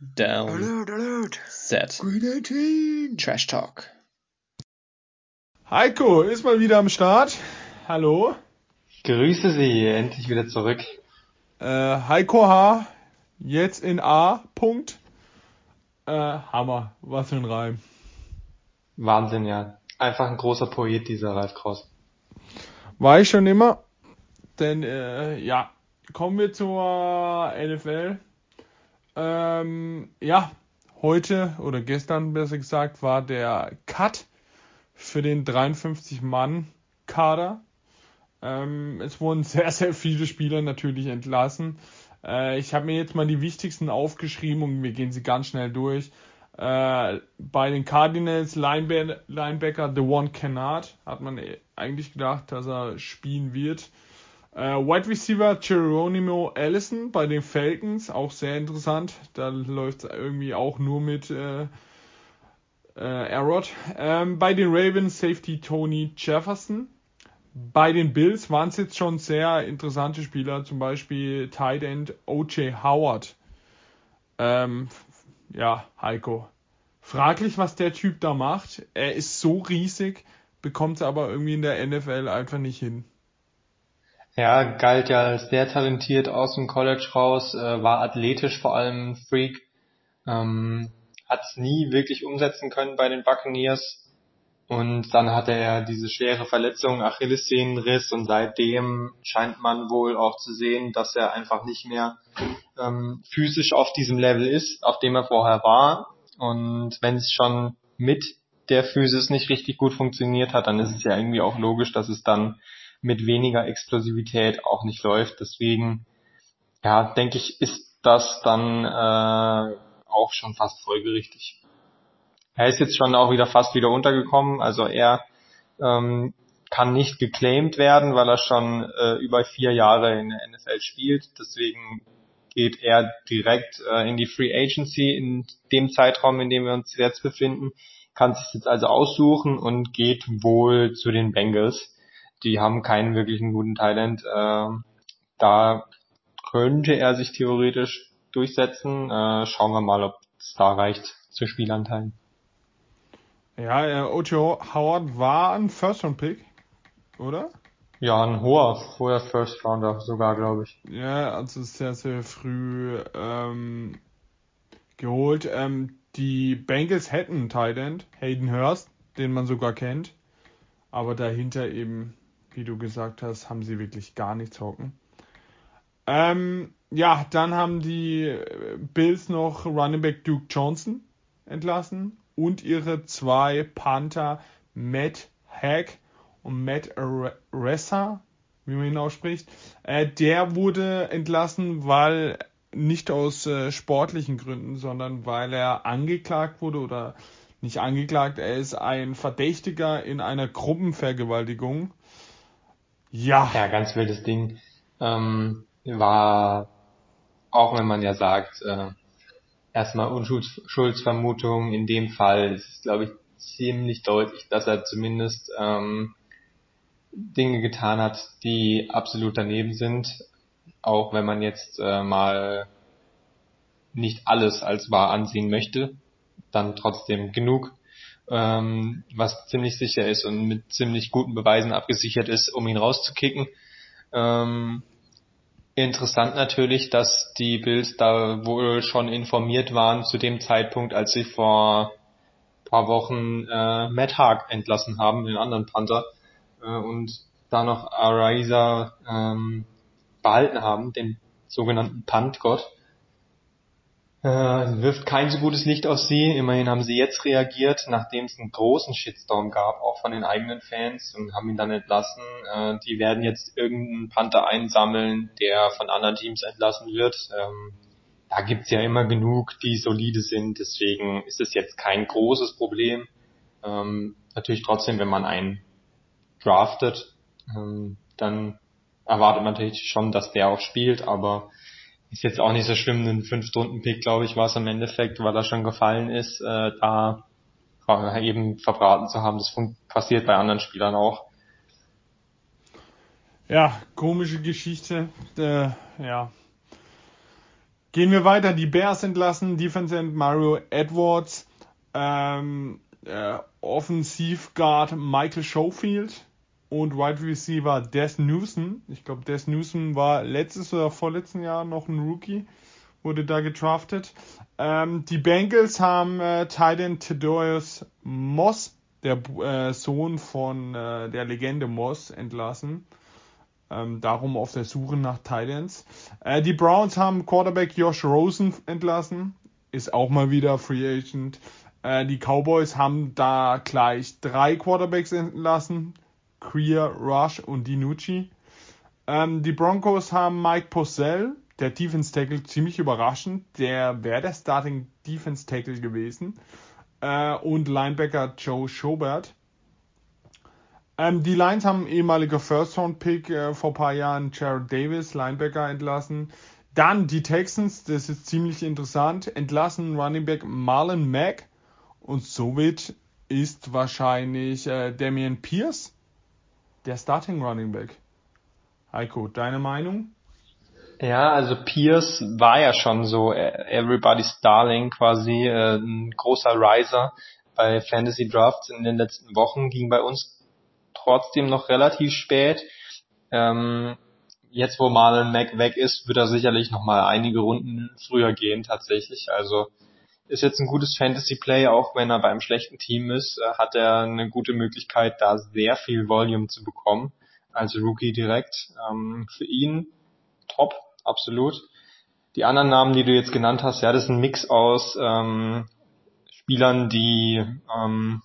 Down. Alert, alert. Set. Green 18. Trash Talk. Heiko ist mal wieder am Start. Hallo. Grüße Sie, endlich wieder zurück. Äh, Heiko H. Jetzt in A. Punkt. Äh, Hammer. Was für ein Reim. Wahnsinn, ja. Einfach ein großer Poet, dieser Ralf Kraus. War ich schon immer. Denn, äh, ja. Kommen wir zur NFL. Ähm, ja. Heute oder gestern besser gesagt war der Cut für den 53-Mann-Kader. Ähm, es wurden sehr, sehr viele Spieler natürlich entlassen. Äh, ich habe mir jetzt mal die wichtigsten aufgeschrieben und wir gehen sie ganz schnell durch. Äh, bei den Cardinals Linebacker, Linebacker The One Kennard hat man eigentlich gedacht, dass er spielen wird. Äh, Wide Receiver Geronimo Allison bei den Falcons, auch sehr interessant. Da läuft es irgendwie auch nur mit äh, äh, Arrod. Ähm, bei den Ravens Safety Tony Jefferson. Bei den Bills waren es jetzt schon sehr interessante Spieler, zum Beispiel Tight End O.J. Howard. Ähm, ja, Heiko. Fraglich, was der Typ da macht. Er ist so riesig, bekommt es aber irgendwie in der NFL einfach nicht hin. Ja, galt ja als sehr talentiert aus dem College raus, äh, war athletisch vor allem Freak, ähm, hat es nie wirklich umsetzen können bei den Buccaneers. Und dann hatte er diese schwere Verletzung, Achillessehnenriss. Und seitdem scheint man wohl auch zu sehen, dass er einfach nicht mehr ähm, physisch auf diesem Level ist, auf dem er vorher war. Und wenn es schon mit der Physis nicht richtig gut funktioniert hat, dann ist es ja irgendwie auch logisch, dass es dann mit weniger Explosivität auch nicht läuft. Deswegen, ja, denke ich, ist das dann äh, auch schon fast folgerichtig. Er ist jetzt schon auch wieder fast wieder untergekommen. Also er ähm, kann nicht geclaimed werden, weil er schon äh, über vier Jahre in der NFL spielt. Deswegen geht er direkt äh, in die Free Agency in dem Zeitraum, in dem wir uns jetzt befinden, kann sich jetzt also aussuchen und geht wohl zu den Bengals die haben keinen wirklichen guten Talent. Äh, da könnte er sich theoretisch durchsetzen. Äh, schauen wir mal, ob es da reicht zu Spielanteilen. Ja, äh, Ocho Howard war ein First-Round-Pick, oder? Ja, ein hoher, hoher First-Rounder sogar, glaube ich. Ja, also sehr, sehr früh ähm, geholt. Ähm, die Bengals hätten einen Tight End, Hayden Hurst, den man sogar kennt. Aber dahinter eben wie du gesagt hast, haben sie wirklich gar nichts hocken. Ähm, ja, dann haben die Bills noch Running Back Duke Johnson entlassen und ihre zwei Panther Matt Hack und Matt Ressa, wie man ihn ausspricht. Äh, der wurde entlassen, weil nicht aus äh, sportlichen Gründen, sondern weil er angeklagt wurde oder nicht angeklagt, er ist ein Verdächtiger in einer Gruppenvergewaltigung ja. Ja, ganz wildes Ding. Ähm, war, auch wenn man ja sagt, äh, erstmal Unschuldsvermutung, in dem Fall ist es, glaube ich, ziemlich deutlich, dass er zumindest ähm, Dinge getan hat, die absolut daneben sind, auch wenn man jetzt äh, mal nicht alles als wahr ansehen möchte, dann trotzdem genug ähm, was ziemlich sicher ist und mit ziemlich guten Beweisen abgesichert ist, um ihn rauszukicken. Ähm, interessant natürlich, dass die Bills da wohl schon informiert waren zu dem Zeitpunkt, als sie vor paar Wochen äh, Matt Haag entlassen haben, den anderen Panther, äh, und da noch Araiza ähm, behalten haben, den sogenannten Punt-Gott äh, wirft kein so gutes Licht auf sie. Immerhin haben sie jetzt reagiert, nachdem es einen großen Shitstorm gab, auch von den eigenen Fans und haben ihn dann entlassen. Äh, die werden jetzt irgendeinen Panther einsammeln, der von anderen Teams entlassen wird. Ähm, da gibt's ja immer genug, die solide sind, deswegen ist es jetzt kein großes Problem. Ähm, natürlich trotzdem, wenn man einen draftet, ähm, dann erwartet man natürlich schon, dass der auch spielt, aber ist jetzt auch nicht so schlimm, ein Fünf-Stunden-Pick, glaube ich, war es im Endeffekt, weil er schon gefallen ist, äh, da eben verbraten zu haben. Das passiert bei anderen Spielern auch. Ja, komische Geschichte. Äh, ja. Gehen wir weiter. Die Bears entlassen Defense End Mario Edwards, ähm, äh, Offensivguard Michael Schofield und Wide Receiver Des Newsom. Ich glaube, Des Newsom war letztes oder vorletzten Jahr noch ein Rookie, wurde da gedraftet. Ähm, die Bengals haben äh, Titan Theodorus Moss, der äh, Sohn von äh, der Legende Moss, entlassen. Ähm, darum auf der Suche nach Titans. Äh, die Browns haben Quarterback Josh Rosen entlassen. Ist auch mal wieder Free Agent. Äh, die Cowboys haben da gleich drei Quarterbacks entlassen. Queer, Rush und Dinucci. Ähm, die Broncos haben Mike Posell, der Defense Tackle, ziemlich überraschend. Der wäre der Starting Defense Tackle gewesen. Äh, und Linebacker Joe Schobert. Ähm, die Lions haben ehemaliger First-Round-Pick äh, vor paar Jahren Jared Davis, Linebacker, entlassen. Dann die Texans, das ist ziemlich interessant, entlassen Running Back Marlon Mack und somit ist wahrscheinlich äh, Damian Pierce der Starting Running Back. Heiko, deine Meinung? Ja, also Pierce war ja schon so äh, Everybody's Darling quasi, äh, ein großer Riser bei Fantasy Drafts in den letzten Wochen, ging bei uns trotzdem noch relativ spät. Ähm, jetzt, wo Marlon Mack weg ist, wird er sicherlich noch mal einige Runden früher gehen tatsächlich. Also ist jetzt ein gutes Fantasy-Play, auch wenn er beim schlechten Team ist, äh, hat er eine gute Möglichkeit, da sehr viel Volume zu bekommen, als Rookie direkt. Ähm, für ihn top, absolut. Die anderen Namen, die du jetzt genannt hast, ja, das ist ein Mix aus ähm, Spielern, die ähm,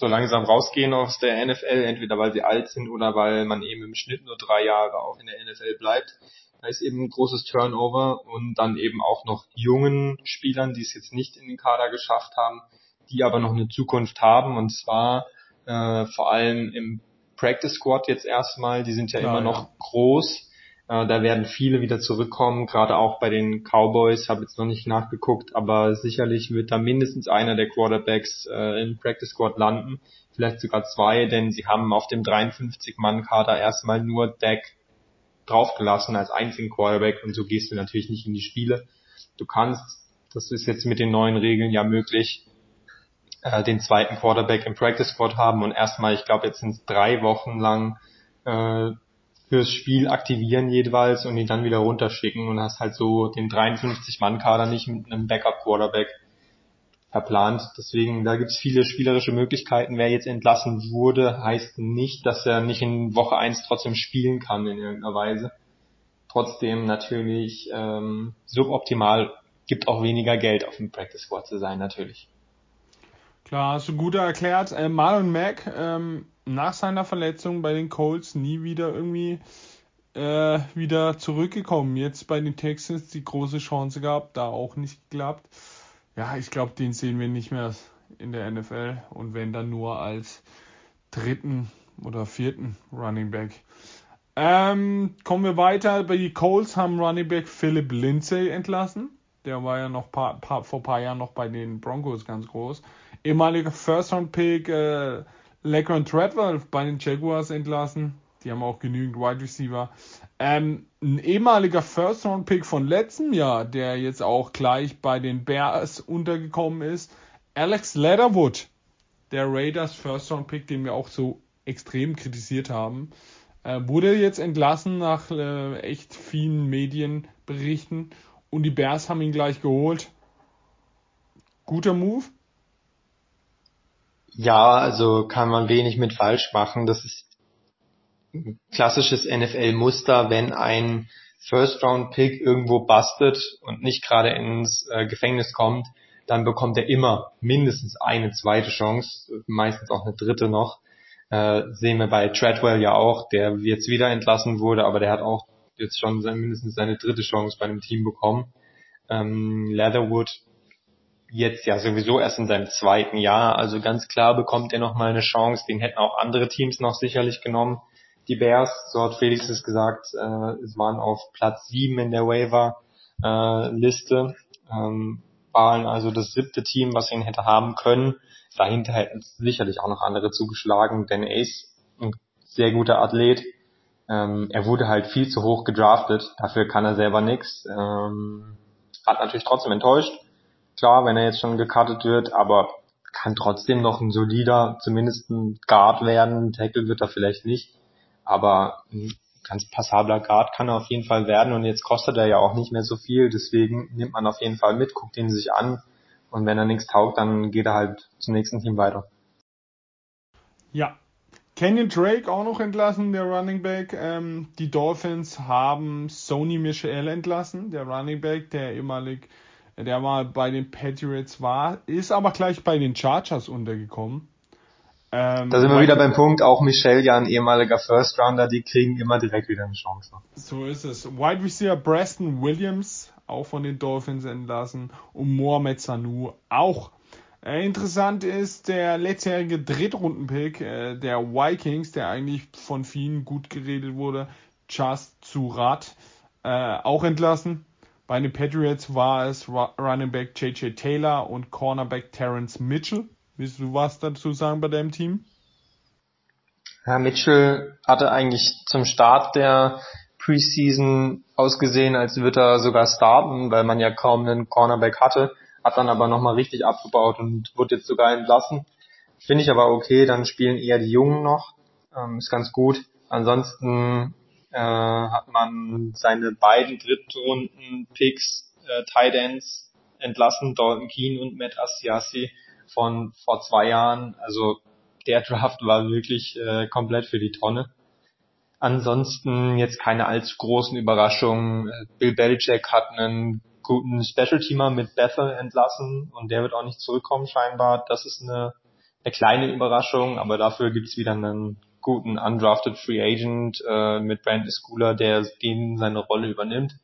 so langsam rausgehen aus der NFL, entweder weil sie alt sind oder weil man eben im Schnitt nur drei Jahre auch in der NFL bleibt. Da ist eben ein großes Turnover und dann eben auch noch jungen Spielern, die es jetzt nicht in den Kader geschafft haben, die aber noch eine Zukunft haben und zwar äh, vor allem im Practice Squad jetzt erstmal, die sind ja Klar, immer noch ja. groß äh, da werden viele wieder zurückkommen, gerade auch bei den Cowboys, habe jetzt noch nicht nachgeguckt, aber sicherlich wird da mindestens einer der Quarterbacks äh, im Practice Squad landen, vielleicht sogar zwei, denn sie haben auf dem 53-Mann-Kader erstmal nur Dak draufgelassen als einzigen Quarterback und so gehst du natürlich nicht in die Spiele. Du kannst, das ist jetzt mit den neuen Regeln ja möglich, äh, den zweiten Quarterback im Practice Squad haben und erstmal, ich glaube, jetzt sind es drei Wochen lang äh, fürs Spiel aktivieren jeweils und ihn dann wieder runterschicken und hast halt so den 53-Mann-Kader nicht mit einem Backup-Quarterback verplant. Deswegen, da gibt's viele spielerische Möglichkeiten. Wer jetzt entlassen wurde, heißt nicht, dass er nicht in Woche 1 trotzdem spielen kann in irgendeiner Weise. Trotzdem natürlich ähm, suboptimal, gibt auch weniger Geld auf dem Practice Squad zu sein, natürlich. Klar, hast du gut erklärt. Äh, Marlon Mack, ähm, nach seiner Verletzung bei den Colts nie wieder irgendwie äh, wieder zurückgekommen. Jetzt bei den Texans die große Chance gehabt, da auch nicht geklappt. Ja, ich glaube, den sehen wir nicht mehr in der NFL und wenn dann nur als dritten oder vierten Running Back. Ähm, kommen wir weiter. Bei die Colts haben Running Back Philip Lindsay entlassen. Der war ja noch paar, paar, vor ein paar Jahren noch bei den Broncos ganz groß. Ehemaliger First-Round-Pick äh, Leckron Treadwell bei den Jaguars entlassen. Die haben auch genügend Wide Receiver. Ähm, ein ehemaliger First-Round-Pick von letztem Jahr, der jetzt auch gleich bei den Bears untergekommen ist. Alex Leatherwood, der Raiders First-Round-Pick, den wir auch so extrem kritisiert haben, äh, wurde jetzt entlassen nach äh, echt vielen Medienberichten und die Bears haben ihn gleich geholt. Guter Move? Ja, also kann man wenig mit falsch machen. Das ist ein klassisches NFL-Muster, wenn ein First-Round-Pick irgendwo bustet und nicht gerade ins äh, Gefängnis kommt, dann bekommt er immer mindestens eine zweite Chance, meistens auch eine dritte noch. Äh, sehen wir bei Treadwell ja auch, der jetzt wieder entlassen wurde, aber der hat auch jetzt schon sein, mindestens seine dritte Chance bei einem Team bekommen. Ähm, Leatherwood jetzt ja sowieso erst in seinem zweiten Jahr. Also ganz klar bekommt er noch mal eine Chance. Den hätten auch andere Teams noch sicherlich genommen. Die Bears, so hat Felix es gesagt, äh, waren auf Platz sieben in der Waiver-Liste. Äh, ähm, waren also das siebte Team, was ihn hätte haben können. Dahinter hätten sicherlich auch noch andere zugeschlagen, denn ist ein sehr guter Athlet. Ähm, er wurde halt viel zu hoch gedraftet, dafür kann er selber nichts. Ähm, hat natürlich trotzdem enttäuscht. Klar, wenn er jetzt schon gekartet wird, aber kann trotzdem noch ein solider, zumindest ein Guard werden. Tackle wird er vielleicht nicht, aber ein ganz passabler Guard kann er auf jeden Fall werden und jetzt kostet er ja auch nicht mehr so viel, deswegen nimmt man auf jeden Fall mit, guckt ihn sich an und wenn er nichts taugt, dann geht er halt zum nächsten Team weiter. Ja, Kenyon Drake auch noch entlassen, der Running Back. Ähm, die Dolphins haben Sony Michel entlassen, der Running Back, der ehemalig, der mal bei den Patriots war, ist aber gleich bei den Chargers untergekommen. Ähm, da sind wir wieder beim Punkt, auch Michel, ja ein ehemaliger First Rounder, die kriegen immer direkt wieder eine Chance. So ist es. Wide Receiver Preston Williams, auch von den Dolphins entlassen, und Mohamed Sanu auch. Äh, interessant ist der letztjährige Drittrundenpick äh, der Vikings, der eigentlich von vielen gut geredet wurde, Just Surat, äh, auch entlassen. Bei den Patriots war es Running Back JJ Taylor und Cornerback Terrence Mitchell. Willst du was dazu sagen bei deinem Team? Herr Mitchell hatte eigentlich zum Start der Preseason ausgesehen, als würde er sogar starten, weil man ja kaum einen Cornerback hatte, hat dann aber nochmal richtig abgebaut und wurde jetzt sogar entlassen. Finde ich aber okay, dann spielen eher die Jungen noch, ähm, ist ganz gut. Ansonsten äh, hat man seine beiden Drittrunden-Picks, äh, Tight Ends, entlassen, Dalton Keen und Matt Asiasi von vor zwei Jahren. Also der Draft war wirklich äh, komplett für die Tonne. Ansonsten jetzt keine allzu großen Überraschungen. Bill Belichick hat einen guten Special-Teamer mit Bethel entlassen und der wird auch nicht zurückkommen scheinbar. Das ist eine, eine kleine Überraschung, aber dafür gibt's wieder einen guten undrafted Free Agent äh, mit Brandon Schooler, der den seine Rolle übernimmt.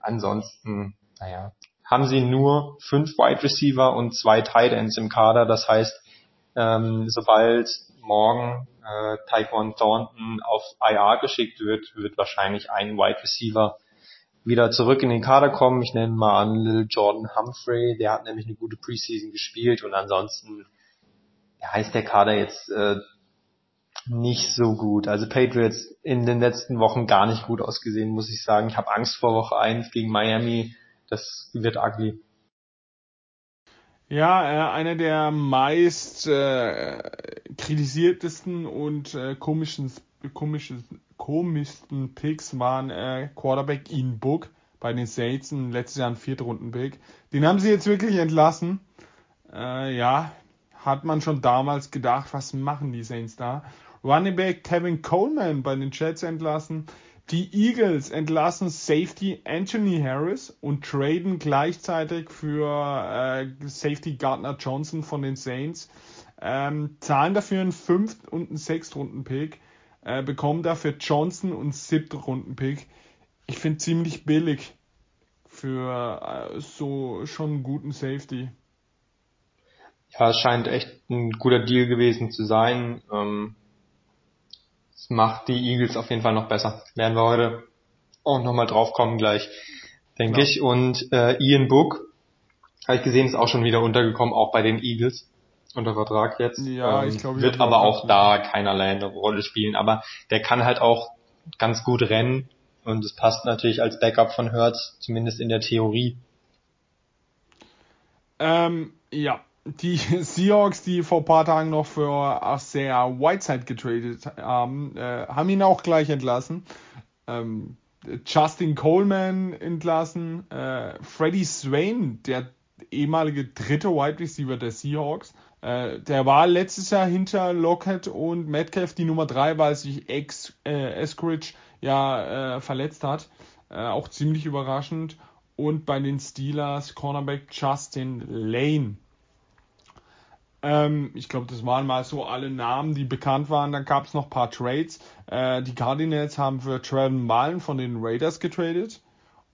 Ansonsten, naja, haben sie nur fünf Wide Receiver und zwei Tight Ends im Kader. Das heißt, ähm, sobald morgen äh, Taekwon Thornton auf IR geschickt wird, wird wahrscheinlich ein Wide Receiver wieder zurück in den Kader kommen. Ich nenne mal an Little Jordan Humphrey, der hat nämlich eine gute Preseason gespielt und ansonsten heißt der Kader jetzt äh, nicht so gut. Also Patriots in den letzten Wochen gar nicht gut ausgesehen, muss ich sagen. Ich habe Angst vor Woche 1 gegen Miami das wird ugly. Ja, äh, einer der meist äh, kritisiertesten und äh, komischen, komischen, komischsten Picks waren äh, Quarterback Ian Book bei den Saints, letztes Jahr ein Viertrunden-Pick. Den haben sie jetzt wirklich entlassen. Äh, ja, hat man schon damals gedacht, was machen die Saints da? Running Back Kevin Coleman bei den Jets entlassen. Die Eagles entlassen Safety Anthony Harris und traden gleichzeitig für äh, Safety Gardner Johnson von den Saints. Ähm, zahlen dafür einen 5. und einen 6. Runden Pick, äh, bekommen dafür Johnson und 7. Runden Pick. Ich finde ziemlich billig für äh, so schon einen guten Safety. Ja, es scheint echt ein guter Deal gewesen zu sein. Ähm, das macht die Eagles auf jeden Fall noch besser. Werden wir heute auch nochmal drauf kommen gleich, denke ja. ich. Und äh, Ian Book, habe ich gesehen, ist auch schon wieder untergekommen, auch bei den Eagles unter Vertrag jetzt. Ja, ähm, ich glaube, wird aber auch da keinerlei eine Rolle spielen. Aber der kann halt auch ganz gut rennen und es passt natürlich als Backup von Hertz, zumindest in der Theorie. Ähm, ja, die Seahawks, die vor paar Tagen noch für Arcea Whiteside getradet haben, äh, haben ihn auch gleich entlassen. Ähm, Justin Coleman entlassen, äh, Freddie Swain, der ehemalige dritte Wide Receiver der Seahawks, äh, der war letztes Jahr hinter Lockett und Metcalf die Nummer drei, weil sich Ex, äh, Eskridge ja äh, verletzt hat. Äh, auch ziemlich überraschend. Und bei den Steelers Cornerback Justin Lane ähm, ich glaube, das waren mal so alle Namen, die bekannt waren. Dann gab es noch ein paar Trades. Äh, die Cardinals haben für Trevor Mullen von den Raiders getradet.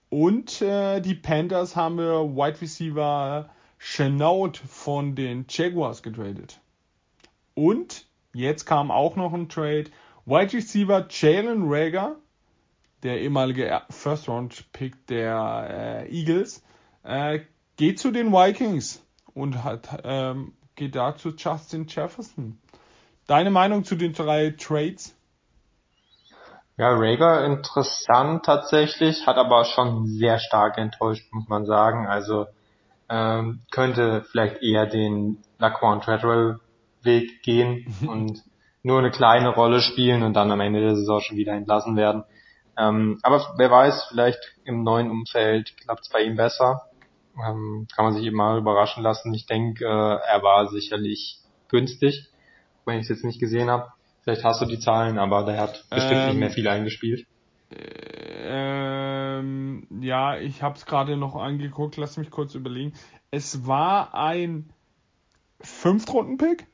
Und äh, die Panthers haben wir Wide Receiver Chenault von den Jaguars getradet. Und jetzt kam auch noch ein Trade. Wide Receiver Jalen Rager, der ehemalige First Round Pick der äh, Eagles, äh, geht zu den Vikings und hat ähm, geht da zu Justin Jefferson. Deine Meinung zu den drei Trades? Ja, Rager interessant tatsächlich, hat aber schon sehr stark enttäuscht, muss man sagen. Also ähm, könnte vielleicht eher den Laquan Treadwell Weg gehen und nur eine kleine Rolle spielen und dann am Ende der Saison schon wieder entlassen werden. Ähm, aber wer weiß, vielleicht im neuen Umfeld klappt es bei ihm besser. Ähm, kann man sich eben mal überraschen lassen. Ich denke, äh, er war sicherlich günstig, wenn ich es jetzt nicht gesehen habe. Vielleicht hast du die Zahlen, aber der hat bestimmt ähm, nicht mehr ähm, viel eingespielt. Ähm, ja, ich habe es gerade noch angeguckt. Lass mich kurz überlegen. Es war ein Fünftrunden-Pick.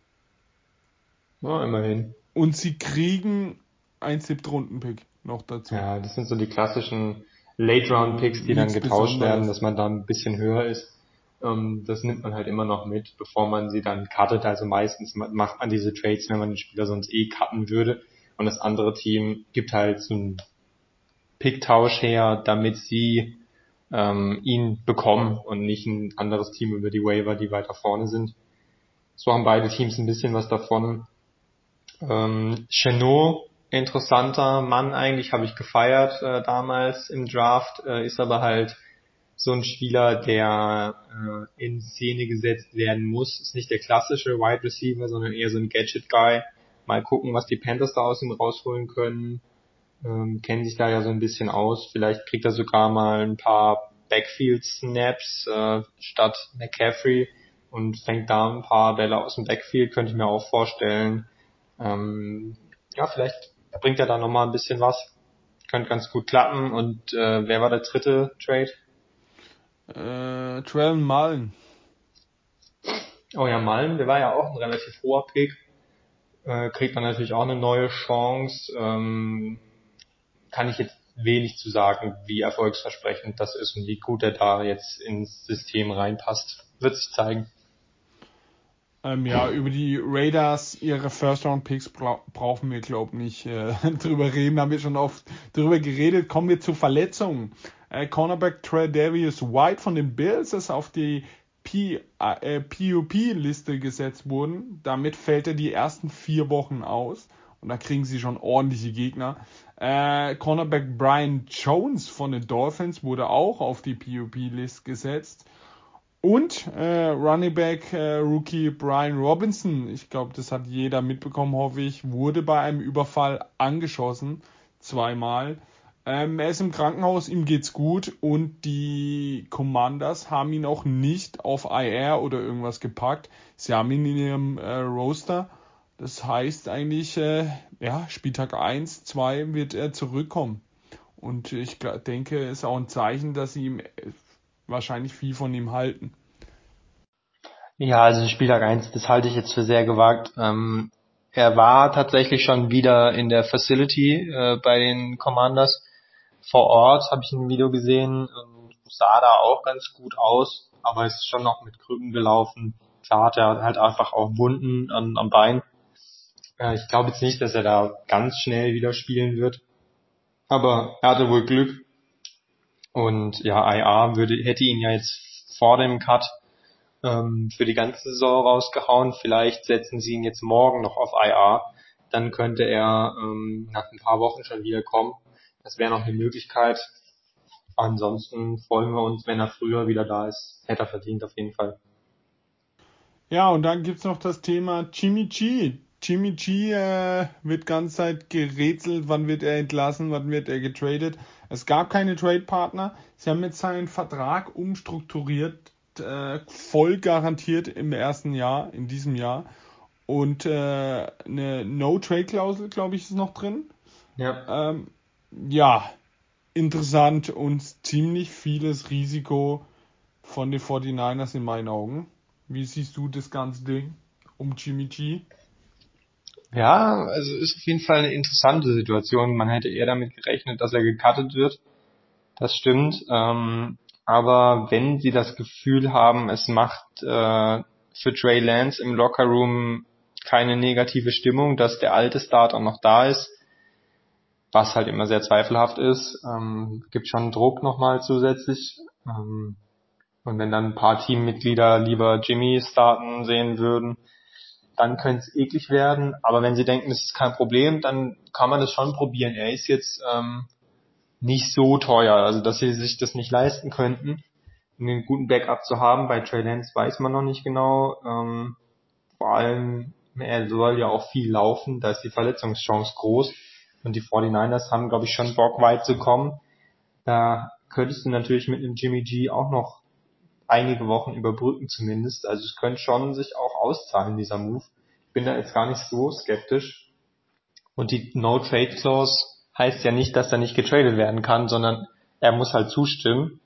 Ja, immerhin. Und sie kriegen ein Siebtrunden-Pick noch dazu. Ja, das sind so die klassischen Late-Round-Picks, die Nichts dann getauscht Besonderes. werden, dass man dann ein bisschen höher ist. Ähm, das nimmt man halt immer noch mit, bevor man sie dann cuttet. Also meistens macht man diese Trades, wenn man den Spieler sonst eh cutten würde. Und das andere Team gibt halt so einen Picktausch her, damit sie ähm, ihn bekommen und nicht ein anderes Team über die Waiver, die weiter vorne sind. So haben beide Teams ein bisschen was davon. Ähm, Chenot, interessanter Mann eigentlich, habe ich gefeiert äh, damals im Draft, äh, ist aber halt so ein Spieler, der äh, in Szene gesetzt werden muss. Ist nicht der klassische Wide Receiver, sondern eher so ein Gadget-Guy. Mal gucken, was die Panthers da aus ihm rausholen können. Ähm, kennen sich da ja so ein bisschen aus. Vielleicht kriegt er sogar mal ein paar Backfield-Snaps äh, statt McCaffrey und fängt da ein paar Bälle aus dem Backfield, könnte ich mir auch vorstellen. Ähm, ja, vielleicht bringt er da nochmal ein bisschen was. Könnte ganz gut klappen. Und äh, wer war der dritte Trade? Äh, Trellen Mullen. Oh ja, Mullen, der war ja auch ein relativ hoher Pick. Äh, kriegt dann natürlich auch eine neue Chance. Ähm, kann ich jetzt wenig zu sagen, wie erfolgsversprechend das ist und wie gut er da jetzt ins System reinpasst. Wird sich zeigen. Ähm, ja, über die Raiders, ihre First-Round-Picks bra brauchen wir, glaube ich, nicht äh, drüber reden. Haben wir schon oft drüber geredet. Kommen wir zu Verletzungen. Äh, Cornerback Darius White von den Bills ist auf die P äh, PUP-Liste gesetzt worden. Damit fällt er die ersten vier Wochen aus. Und da kriegen sie schon ordentliche Gegner. Äh, Cornerback Brian Jones von den Dolphins wurde auch auf die PUP-Liste gesetzt. Und äh, Running Back äh, Rookie Brian Robinson, ich glaube, das hat jeder mitbekommen, hoffe ich, wurde bei einem Überfall angeschossen, zweimal. Ähm, er ist im Krankenhaus, ihm geht's gut und die Commanders haben ihn auch nicht auf IR oder irgendwas gepackt. Sie haben ihn in ihrem äh, Roster. Das heißt eigentlich, äh, ja, Spieltag 1, 2 wird er zurückkommen. Und ich denke, es ist auch ein Zeichen, dass sie ihm wahrscheinlich viel von ihm halten. Ja, also Spieltag 1, das halte ich jetzt für sehr gewagt. Ähm, er war tatsächlich schon wieder in der Facility äh, bei den Commanders vor Ort, habe ich ein Video gesehen, ähm, sah da auch ganz gut aus, aber ist schon noch mit Krücken gelaufen. Klar hat er halt einfach auch Wunden an, am Bein. Äh, ich glaube jetzt nicht, dass er da ganz schnell wieder spielen wird. Aber er hatte wohl Glück und ja, IA würde, hätte ihn ja jetzt vor dem Cut ähm, für die ganze Saison rausgehauen. Vielleicht setzen sie ihn jetzt morgen noch auf IA. Dann könnte er ähm, nach ein paar Wochen schon wieder kommen. Das wäre noch eine Möglichkeit. Ansonsten freuen wir uns, wenn er früher wieder da ist. Hätte er verdient auf jeden Fall. Ja, und dann gibt's noch das Thema Jimmy G. Jimmy G äh, wird ganze Zeit gerätselt, wann wird er entlassen, wann wird er getradet. Es gab keine Trade-Partner. Sie haben jetzt seinen Vertrag umstrukturiert, äh, voll garantiert im ersten Jahr, in diesem Jahr. Und äh, eine No-Trade-Klausel, glaube ich, ist noch drin. Ja. Ähm, ja, interessant und ziemlich vieles Risiko von den 49ers in meinen Augen. Wie siehst du das ganze Ding um Jimmy G? Ja, also ist auf jeden Fall eine interessante Situation. Man hätte eher damit gerechnet, dass er gecuttet wird. Das stimmt. Ähm, aber wenn sie das Gefühl haben, es macht äh, für Trey Lance im Locker Room keine negative Stimmung, dass der alte Starter noch da ist, was halt immer sehr zweifelhaft ist, ähm, gibt schon Druck nochmal zusätzlich. Ähm, und wenn dann ein paar Teammitglieder lieber Jimmy starten sehen würden, dann könnte es eklig werden. Aber wenn sie denken, das ist kein Problem, dann kann man das schon probieren. Er ist jetzt ähm, nicht so teuer, also dass sie sich das nicht leisten könnten, einen guten Backup zu haben. Bei Trey Lance weiß man noch nicht genau. Ähm, vor allem, er soll ja auch viel laufen, da ist die Verletzungschance groß. Und die 49ers haben, glaube ich, schon Bock weit zu kommen. Da könntest du natürlich mit einem Jimmy G auch noch einige Wochen überbrücken zumindest. Also es könnte schon sich auch auszahlen, dieser Move. Ich bin da jetzt gar nicht so skeptisch. Und die No-Trade-Clause heißt ja nicht, dass er nicht getradet werden kann, sondern er muss halt zustimmen.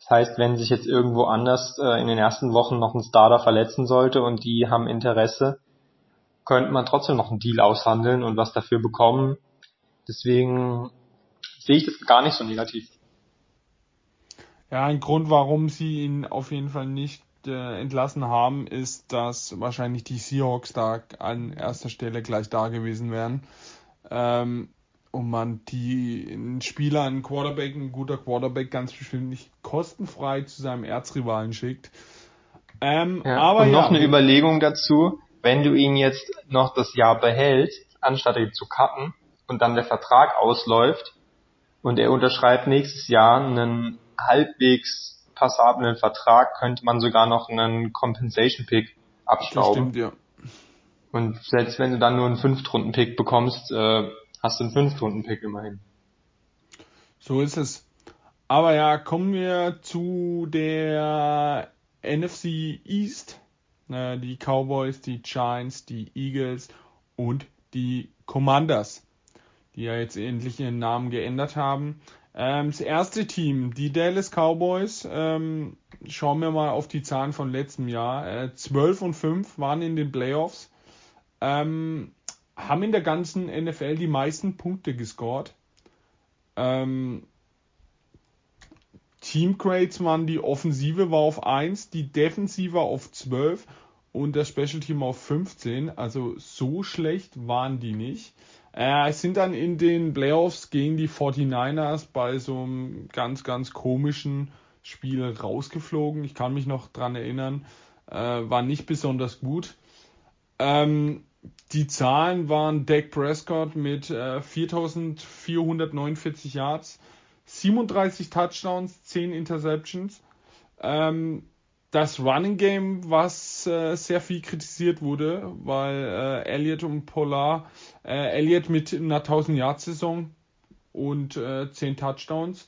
Das heißt, wenn sich jetzt irgendwo anders äh, in den ersten Wochen noch ein Starter verletzen sollte und die haben Interesse, könnte man trotzdem noch einen Deal aushandeln und was dafür bekommen. Deswegen sehe ich das gar nicht so negativ. Ja, ein Grund, warum sie ihn auf jeden Fall nicht äh, entlassen haben, ist, dass wahrscheinlich die Seahawks da an erster Stelle gleich da gewesen wären. Ähm, und man die einen Spieler, einen Quarterback, ein guter Quarterback ganz bestimmt nicht kostenfrei zu seinem Erzrivalen schickt. Ähm, ja, aber und noch ja, eine Überlegung dazu, wenn du ihn jetzt noch das Jahr behältst, anstatt ihn zu cutten und dann der Vertrag ausläuft und er unterschreibt nächstes Jahr einen halbwegs passablen Vertrag könnte man sogar noch einen Compensation Pick abstauben. Stimmt, ja. Und selbst wenn du dann nur einen Fünftrunden-Pick bekommst, äh, hast du einen Fünftrunden-Pick immerhin. So ist es. Aber ja, kommen wir zu der NFC East. Äh, die Cowboys, die Giants, die Eagles und die Commanders, die ja jetzt endlich ihren Namen geändert haben. Ähm, das erste Team, die Dallas Cowboys, ähm, schauen wir mal auf die Zahlen von letztem Jahr. Äh, 12 und 5 waren in den Playoffs, ähm, haben in der ganzen NFL die meisten Punkte gescored. Ähm, Team Crates waren die Offensive war auf 1, die Defensive auf 12 und das Special Team auf 15. Also so schlecht waren die nicht. Äh, sind dann in den Playoffs gegen die 49ers bei so einem ganz, ganz komischen Spiel rausgeflogen. Ich kann mich noch dran erinnern. Äh, war nicht besonders gut. Ähm, die Zahlen waren Dak Prescott mit äh, 4449 Yards, 37 Touchdowns, 10 Interceptions. Ähm, das Running Game, was äh, sehr viel kritisiert wurde, weil äh, Elliott und Polar, äh, Elliott mit einer 1000 Yard Saison und äh, 10 Touchdowns.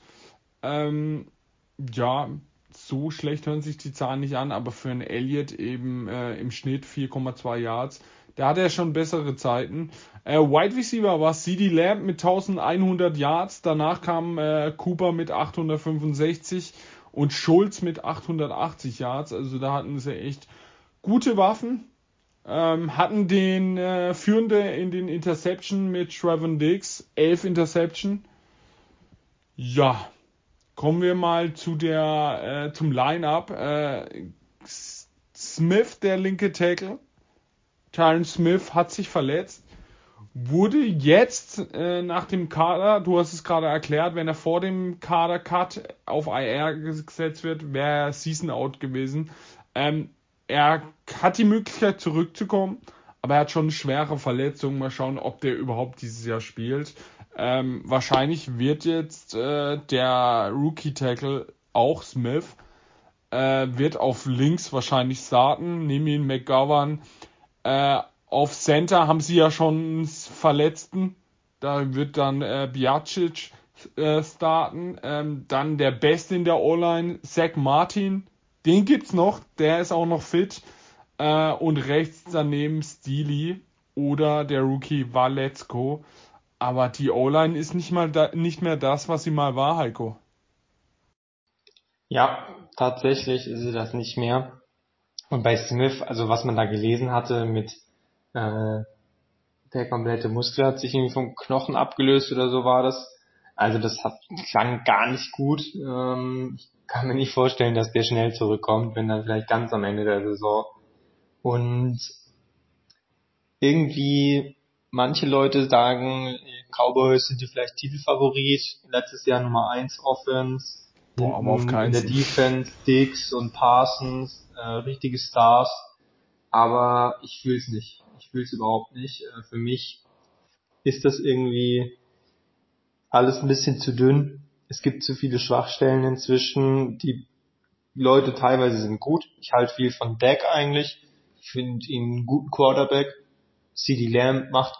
Ähm, ja, so schlecht hören sich die Zahlen nicht an, aber für einen Elliott eben äh, im Schnitt 4,2 Yards. Da hat er schon bessere Zeiten. Äh, Wide Receiver war CD Lamb mit 1100 Yards. Danach kam äh, Cooper mit 865 und Schulz mit 880 Yards. Also da hatten sie echt gute Waffen. Ähm, hatten den äh, Führende in den Interception mit Trevor Diggs, 11 Interception. Ja, kommen wir mal zu der äh, zum Line-up. Äh, Smith, der linke Tackle. Tyron Smith hat sich verletzt wurde jetzt äh, nach dem Kader, du hast es gerade erklärt, wenn er vor dem Kader-Cut auf IR gesetzt wird, wäre er Season Out gewesen. Ähm, er hat die Möglichkeit zurückzukommen, aber er hat schon eine schwere Verletzung. Mal schauen, ob der überhaupt dieses Jahr spielt. Ähm, wahrscheinlich wird jetzt äh, der Rookie-Tackle auch Smith, äh, wird auf links wahrscheinlich starten, neben ihn McGovern. Äh, auf Center haben sie ja schon Verletzten. Da wird dann äh, Biacic äh, starten. Ähm, dann der Beste in der O-Line, Zach Martin. Den gibt's noch. Der ist auch noch fit. Äh, und rechts daneben Steely oder der Rookie Valetsko. Aber die O-Line ist nicht mal da, nicht mehr das, was sie mal war, Heiko. Ja, tatsächlich ist sie das nicht mehr. Und bei Smith, also was man da gelesen hatte mit äh, der komplette Muskel hat sich irgendwie vom Knochen abgelöst oder so war das. Also das hat, klang gar nicht gut. Ähm, ich kann mir nicht vorstellen, dass der schnell zurückkommt, wenn dann vielleicht ganz am Ende der Saison. Und irgendwie manche Leute sagen, Cowboys sind die vielleicht Titelfavorit, letztes Jahr Nummer 1 Offense. Boah, aber auf keinen In der Defense, Dix und Parsons, äh, richtige Stars. aber ich fühle es nicht. Ich fühle es überhaupt nicht. Äh, für mich ist das irgendwie alles ein bisschen zu dünn. Es gibt zu viele Schwachstellen inzwischen. Die Leute teilweise sind gut. Ich halte viel von Deck eigentlich. Ich finde ihn einen guten Quarterback. CD Lamb macht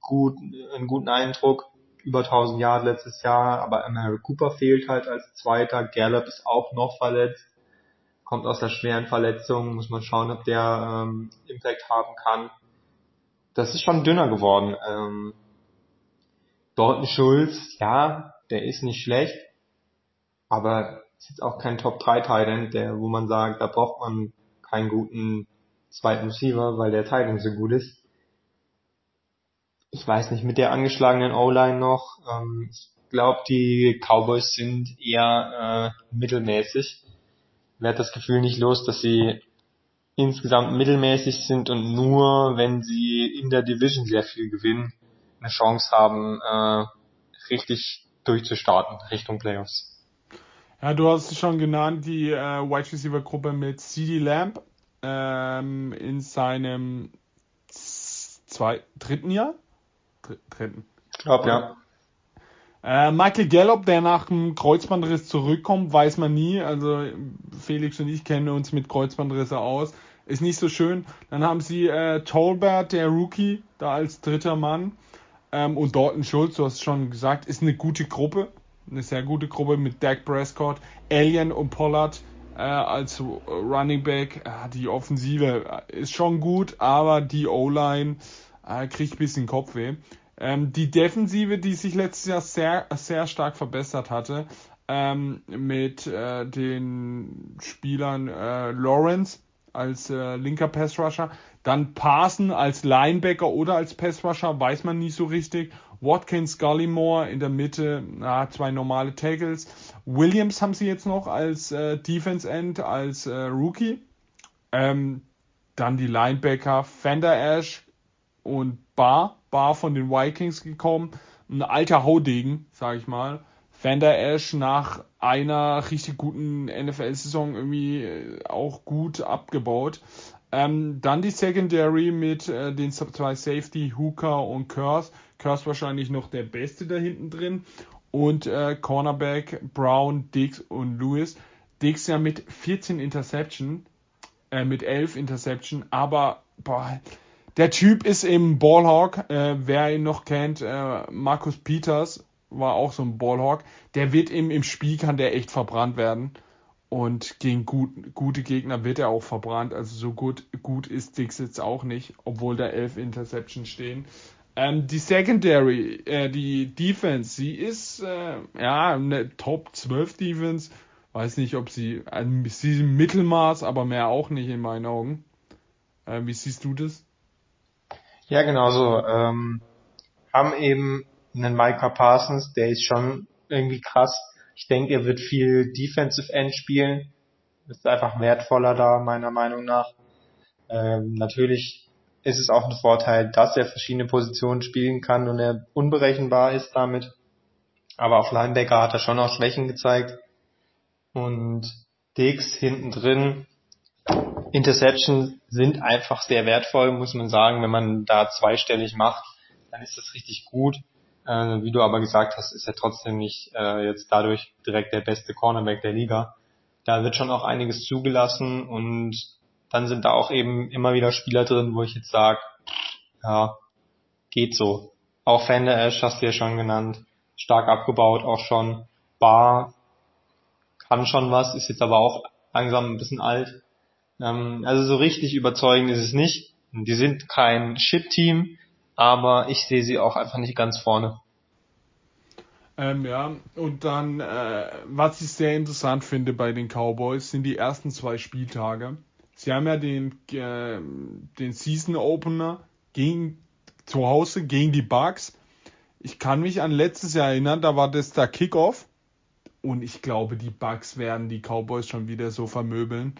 gut, einen guten Eindruck. Über 1000 Jahre letztes Jahr, aber Mary Cooper fehlt halt als Zweiter. Gallup ist auch noch verletzt. Kommt aus der schweren Verletzung. Muss man schauen, ob der ähm, Impact haben kann. Das ist schon dünner geworden. Ähm, Dalton Schulz, ja, der ist nicht schlecht, aber ist jetzt auch kein Top 3 Titan, der, wo man sagt, da braucht man keinen guten zweiten Receiver, weil der Titan so gut ist. Ich weiß nicht, mit der angeschlagenen O-Line noch, ähm, ich glaube, die Cowboys sind eher äh, mittelmäßig. Wer hat das Gefühl nicht los, dass sie insgesamt mittelmäßig sind und nur wenn sie in der Division sehr viel gewinnen, eine Chance haben, äh, richtig durchzustarten Richtung Playoffs. Ja, du hast es schon genannt, die äh, Wide Receiver Gruppe mit CD Lamb ähm, in seinem zwei, dritten Jahr? dritten. Ich glaube, ja. Äh, Michael Gallup, der nach dem Kreuzbandriss zurückkommt, weiß man nie. Also Felix und ich kennen uns mit Kreuzbandrisse aus. Ist nicht so schön. Dann haben sie äh, Tolbert, der Rookie, da als dritter Mann. Ähm, und Dalton Schulz, du hast es schon gesagt, ist eine gute Gruppe. Eine sehr gute Gruppe mit Dak Prescott, Alien und Pollard äh, als Running Back. Äh, die Offensive ist schon gut, aber die O-Line äh, kriegt ein bisschen Kopfweh. Ähm, die Defensive, die sich letztes Jahr sehr, sehr stark verbessert hatte, ähm, mit äh, den Spielern äh, Lawrence als äh, linker Pass Rusher, dann Parson als Linebacker oder als Pass Rusher, weiß man nie so richtig. Watkins, Gullymore in der Mitte, na, zwei normale Tackles. Williams haben sie jetzt noch als äh, Defense End, als äh, Rookie. Ähm, dann die Linebacker Fender Ash und Bar, Bar von den Vikings gekommen. Ein alter Haudegen, sag ich mal. Fender Ash nach einer richtig guten NFL-Saison irgendwie äh, auch gut abgebaut. Ähm, dann die Secondary mit äh, den zwei Safety, Hooker und Curse. Curse wahrscheinlich noch der Beste da hinten drin. Und äh, Cornerback Brown, Dix und Lewis. Dix ja mit 14 Interception, äh, mit 11 Interception, aber boah, der Typ ist im Ballhawk, äh, wer ihn noch kennt, äh, Markus Peters war auch so ein Ballhawk. Der wird im, im Spiel kann der echt verbrannt werden. Und gegen gut, gute Gegner wird er auch verbrannt. Also so gut, gut ist Dix jetzt auch nicht, obwohl da elf Interceptions stehen. Ähm, die Secondary, äh, die Defense, sie ist äh, ja eine Top 12 Defense. Weiß nicht, ob sie, also sie ist im Mittelmaß, aber mehr auch nicht in meinen Augen. Äh, wie siehst du das? Ja, genau so. Ähm, haben eben einen Micah Parsons, der ist schon irgendwie krass ich denke, er wird viel Defensive End spielen. Ist einfach wertvoller da, meiner Meinung nach. Ähm, natürlich ist es auch ein Vorteil, dass er verschiedene Positionen spielen kann und er unberechenbar ist damit. Aber auf Linebacker hat er schon auch Schwächen gezeigt. Und Dix hinten drin, Interceptions sind einfach sehr wertvoll, muss man sagen. Wenn man da zweistellig macht, dann ist das richtig gut. Äh, wie du aber gesagt hast, ist er trotzdem nicht äh, jetzt dadurch direkt der beste Cornerback der Liga. Da wird schon auch einiges zugelassen und dann sind da auch eben immer wieder Spieler drin, wo ich jetzt sage, ja, geht so. Auch Fender Ash hast du ja schon genannt, stark abgebaut auch schon. Bar kann schon was, ist jetzt aber auch langsam ein bisschen alt. Ähm, also so richtig überzeugend ist es nicht. Die sind kein Shit-Team, aber ich sehe sie auch einfach nicht ganz vorne. Ähm, ja, und dann, äh, was ich sehr interessant finde bei den Cowboys, sind die ersten zwei Spieltage. Sie haben ja den, äh, den Season Opener gegen, zu Hause gegen die Bucks. Ich kann mich an letztes Jahr erinnern, da war das der Kickoff. Und ich glaube, die Bucks werden die Cowboys schon wieder so vermöbeln.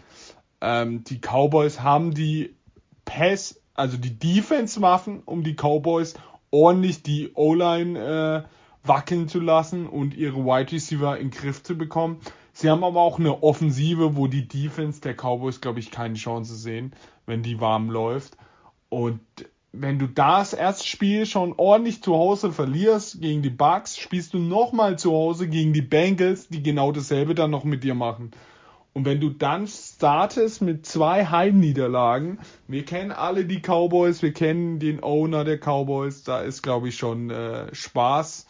Ähm, die Cowboys haben die Pass also die Defense-Waffen, um die Cowboys ordentlich die O-Line äh, wackeln zu lassen und ihre Wide Receiver in den Griff zu bekommen. Sie haben aber auch eine Offensive, wo die Defense der Cowboys, glaube ich, keine Chance sehen, wenn die warm läuft. Und wenn du das erste Spiel schon ordentlich zu Hause verlierst gegen die Bucks, spielst du nochmal zu Hause gegen die Bengals, die genau dasselbe dann noch mit dir machen. Und wenn du dann startest mit zwei Heimniederlagen, wir kennen alle die Cowboys, wir kennen den Owner der Cowboys, da ist glaube ich schon äh, Spaß.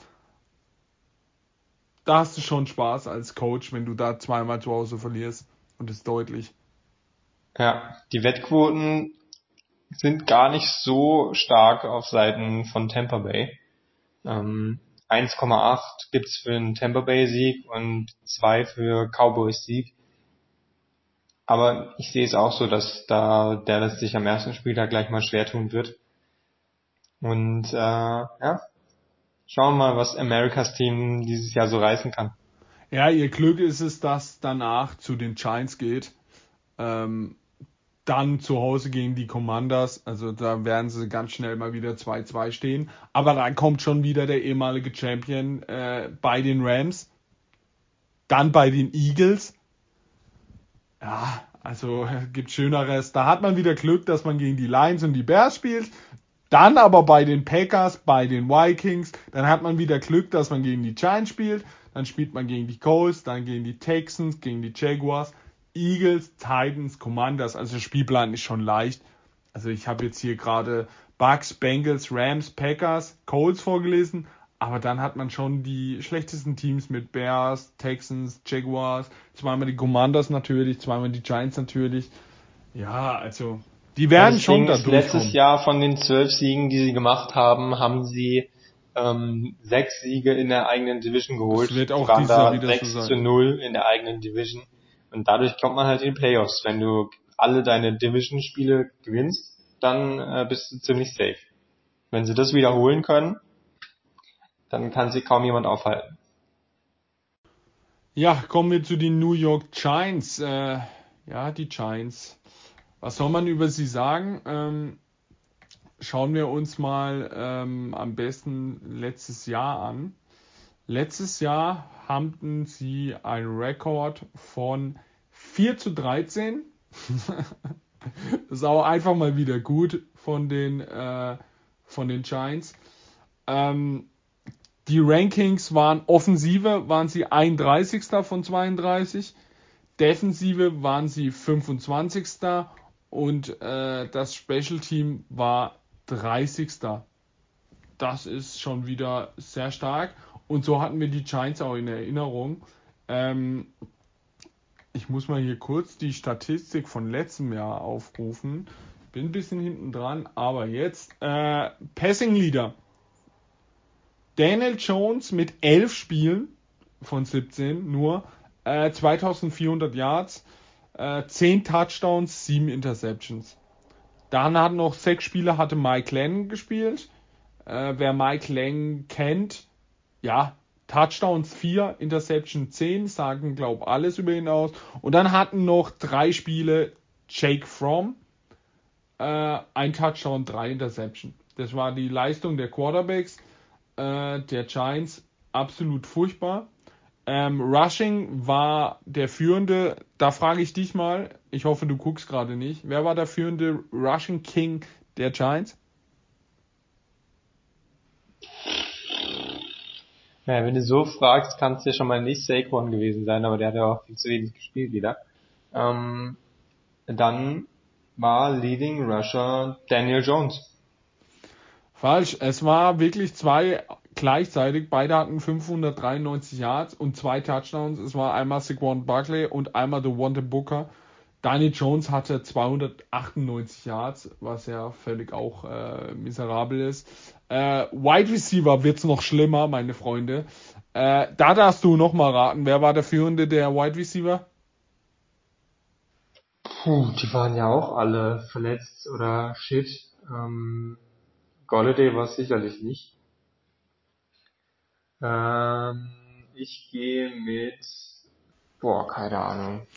Da hast du schon Spaß als Coach, wenn du da zweimal zu Hause verlierst und ist deutlich. Ja, die Wettquoten sind gar nicht so stark auf Seiten von Tampa Bay. Ähm, 1,8 gibt's für einen Tampa Bay Sieg und 2 für Cowboys Sieg. Aber ich sehe es auch so, dass da Dallas sich am ersten Spieltag gleich mal schwer tun wird. Und äh, ja, schauen wir mal, was Americas Team dieses Jahr so reißen kann. Ja, ihr Glück ist es, dass danach zu den Giants geht. Ähm, dann zu Hause gegen die Commanders. Also da werden sie ganz schnell mal wieder 2-2 stehen. Aber dann kommt schon wieder der ehemalige Champion äh, bei den Rams. Dann bei den Eagles. Ja, also gibt Schöneres. Da hat man wieder Glück, dass man gegen die Lions und die Bears spielt. Dann aber bei den Packers, bei den Vikings. Dann hat man wieder Glück, dass man gegen die Giants spielt. Dann spielt man gegen die Colts, dann gegen die Texans, gegen die Jaguars. Eagles, Titans, Commanders. Also der Spielplan ist schon leicht. Also ich habe jetzt hier gerade Bucks, Bengals, Rams, Packers, Colts vorgelesen. Aber dann hat man schon die schlechtesten Teams mit Bears, Texans, Jaguars, zweimal die Commanders natürlich, zweimal die Giants natürlich. Ja, also die werden das schon ist, Letztes Jahr von den zwölf Siegen, die sie gemacht haben, haben sie ähm, sechs Siege in der eigenen Division geholt. Das wird auch dieses da Jahr wieder 6 so sein. zu 0 in der eigenen Division. Und dadurch kommt man halt in die Playoffs. Wenn du alle deine Division-Spiele gewinnst, dann äh, bist du ziemlich safe. Wenn sie das wiederholen können, dann kann sie kaum jemand aufhalten. Ja, kommen wir zu den New York Giants. Äh, ja, die Giants. Was soll man über sie sagen? Ähm, schauen wir uns mal ähm, am besten letztes Jahr an. Letztes Jahr hatten sie einen Rekord von 4 zu 13. das ist auch einfach mal wieder gut von den, äh, von den Giants. Ähm, die Rankings waren Offensive, waren sie 31. von 32. Defensive waren sie 25. Und äh, das Special Team war 30. Das ist schon wieder sehr stark. Und so hatten wir die Giants auch in Erinnerung. Ähm, ich muss mal hier kurz die Statistik von letztem Jahr aufrufen. Bin ein bisschen hinten dran, aber jetzt äh, Passing Leader. Daniel Jones mit 11 Spielen von 17 nur, äh, 2400 Yards, äh, 10 Touchdowns, 7 Interceptions. Dann hat noch sechs Spiele hatte Mike Lang gespielt. Äh, wer Mike Lang kennt, ja, Touchdowns 4, Interception 10, sagen glaub alles über ihn aus. Und dann hatten noch drei Spiele Jake Fromm, äh, ein Touchdown, drei Interception. Das war die Leistung der Quarterbacks äh, der Giants absolut furchtbar. Ähm, Rushing war der führende, da frage ich dich mal, ich hoffe, du guckst gerade nicht, wer war der führende Rushing King der Giants? Ja, wenn du so fragst, kann es ja schon mal nicht Saquon gewesen sein, aber der hat ja auch viel zu wenig gespielt wieder. Ähm, dann war Leading Rusher Daniel Jones. Falsch, es war wirklich zwei gleichzeitig. Beide hatten 593 Yards und zwei Touchdowns. Es war einmal Saquon Barkley und einmal The Wonder Booker. Danny Jones hatte 298 Yards, was ja völlig auch äh, miserabel ist. Äh, Wide Receiver wird's noch schlimmer, meine Freunde. Äh, da darfst du noch mal raten, wer war der führende der Wide Receiver? Puh, die waren ja auch alle verletzt oder shit. Ähm, Golladay war es sicherlich nicht. Ähm, ich gehe mit, boah, keine Ahnung.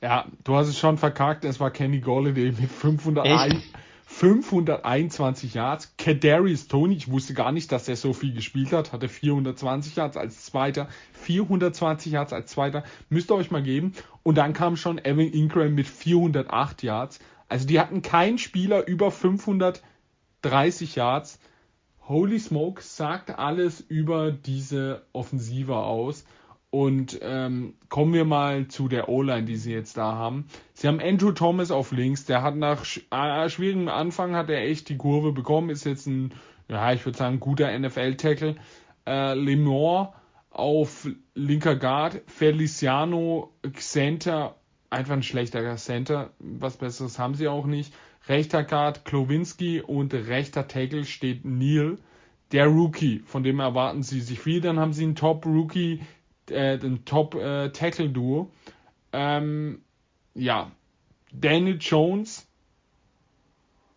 Ja, du hast es schon verkackt, es war Kenny Golladay mit 501, 521 Yards. Kadarius Tony, ich wusste gar nicht, dass er so viel gespielt hat, hatte 420 Yards als Zweiter. 420 Yards als Zweiter. Müsst ihr euch mal geben. Und dann kam schon Evan Ingram mit 408 Yards. Also die hatten keinen Spieler über 530 Yards. Holy Smoke sagt alles über diese Offensive aus. Und ähm, kommen wir mal zu der O-Line, die sie jetzt da haben. Sie haben Andrew Thomas auf links. Der hat nach sch äh, schwierigem Anfang hat er echt die Kurve bekommen. Ist jetzt ein, ja, ich würde sagen, guter NFL-Tackle. Äh, Lemore auf linker Guard. Feliciano Center. Einfach ein schlechter Center. Was Besseres haben sie auch nicht. Rechter Guard Klowinski und rechter Tackle steht Neil. Der Rookie, von dem erwarten sie sich viel. Dann haben sie einen Top-Rookie äh, den Top äh. Ähm, ja, Daniel Jones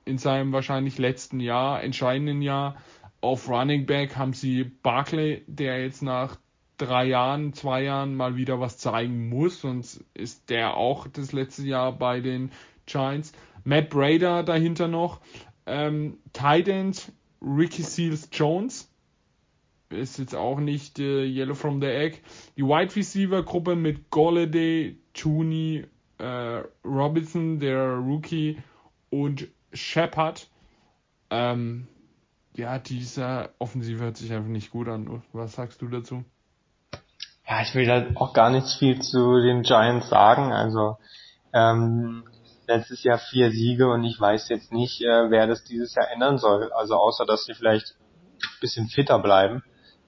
in seinem wahrscheinlich letzten Jahr, entscheidenden Jahr auf Running Back haben sie Barkley, der jetzt nach drei Jahren, zwei Jahren mal wieder was zeigen muss, sonst ist der auch das letzte Jahr bei den Giants. Matt Brader dahinter noch. Ähm, Tight Ricky Seals Jones ist jetzt auch nicht äh, Yellow from the Egg. Die Wide Receiver Gruppe mit Golladay, Tooney, äh, Robinson, der Rookie und Shepard. Ähm, ja, dieser Offensive hört sich einfach nicht gut an. Was sagst du dazu? Ja, ich will da auch gar nichts viel zu den Giants sagen. Also ähm, letztes Jahr vier Siege und ich weiß jetzt nicht, äh, wer das dieses Jahr ändern soll. Also außer dass sie vielleicht ein bisschen fitter bleiben.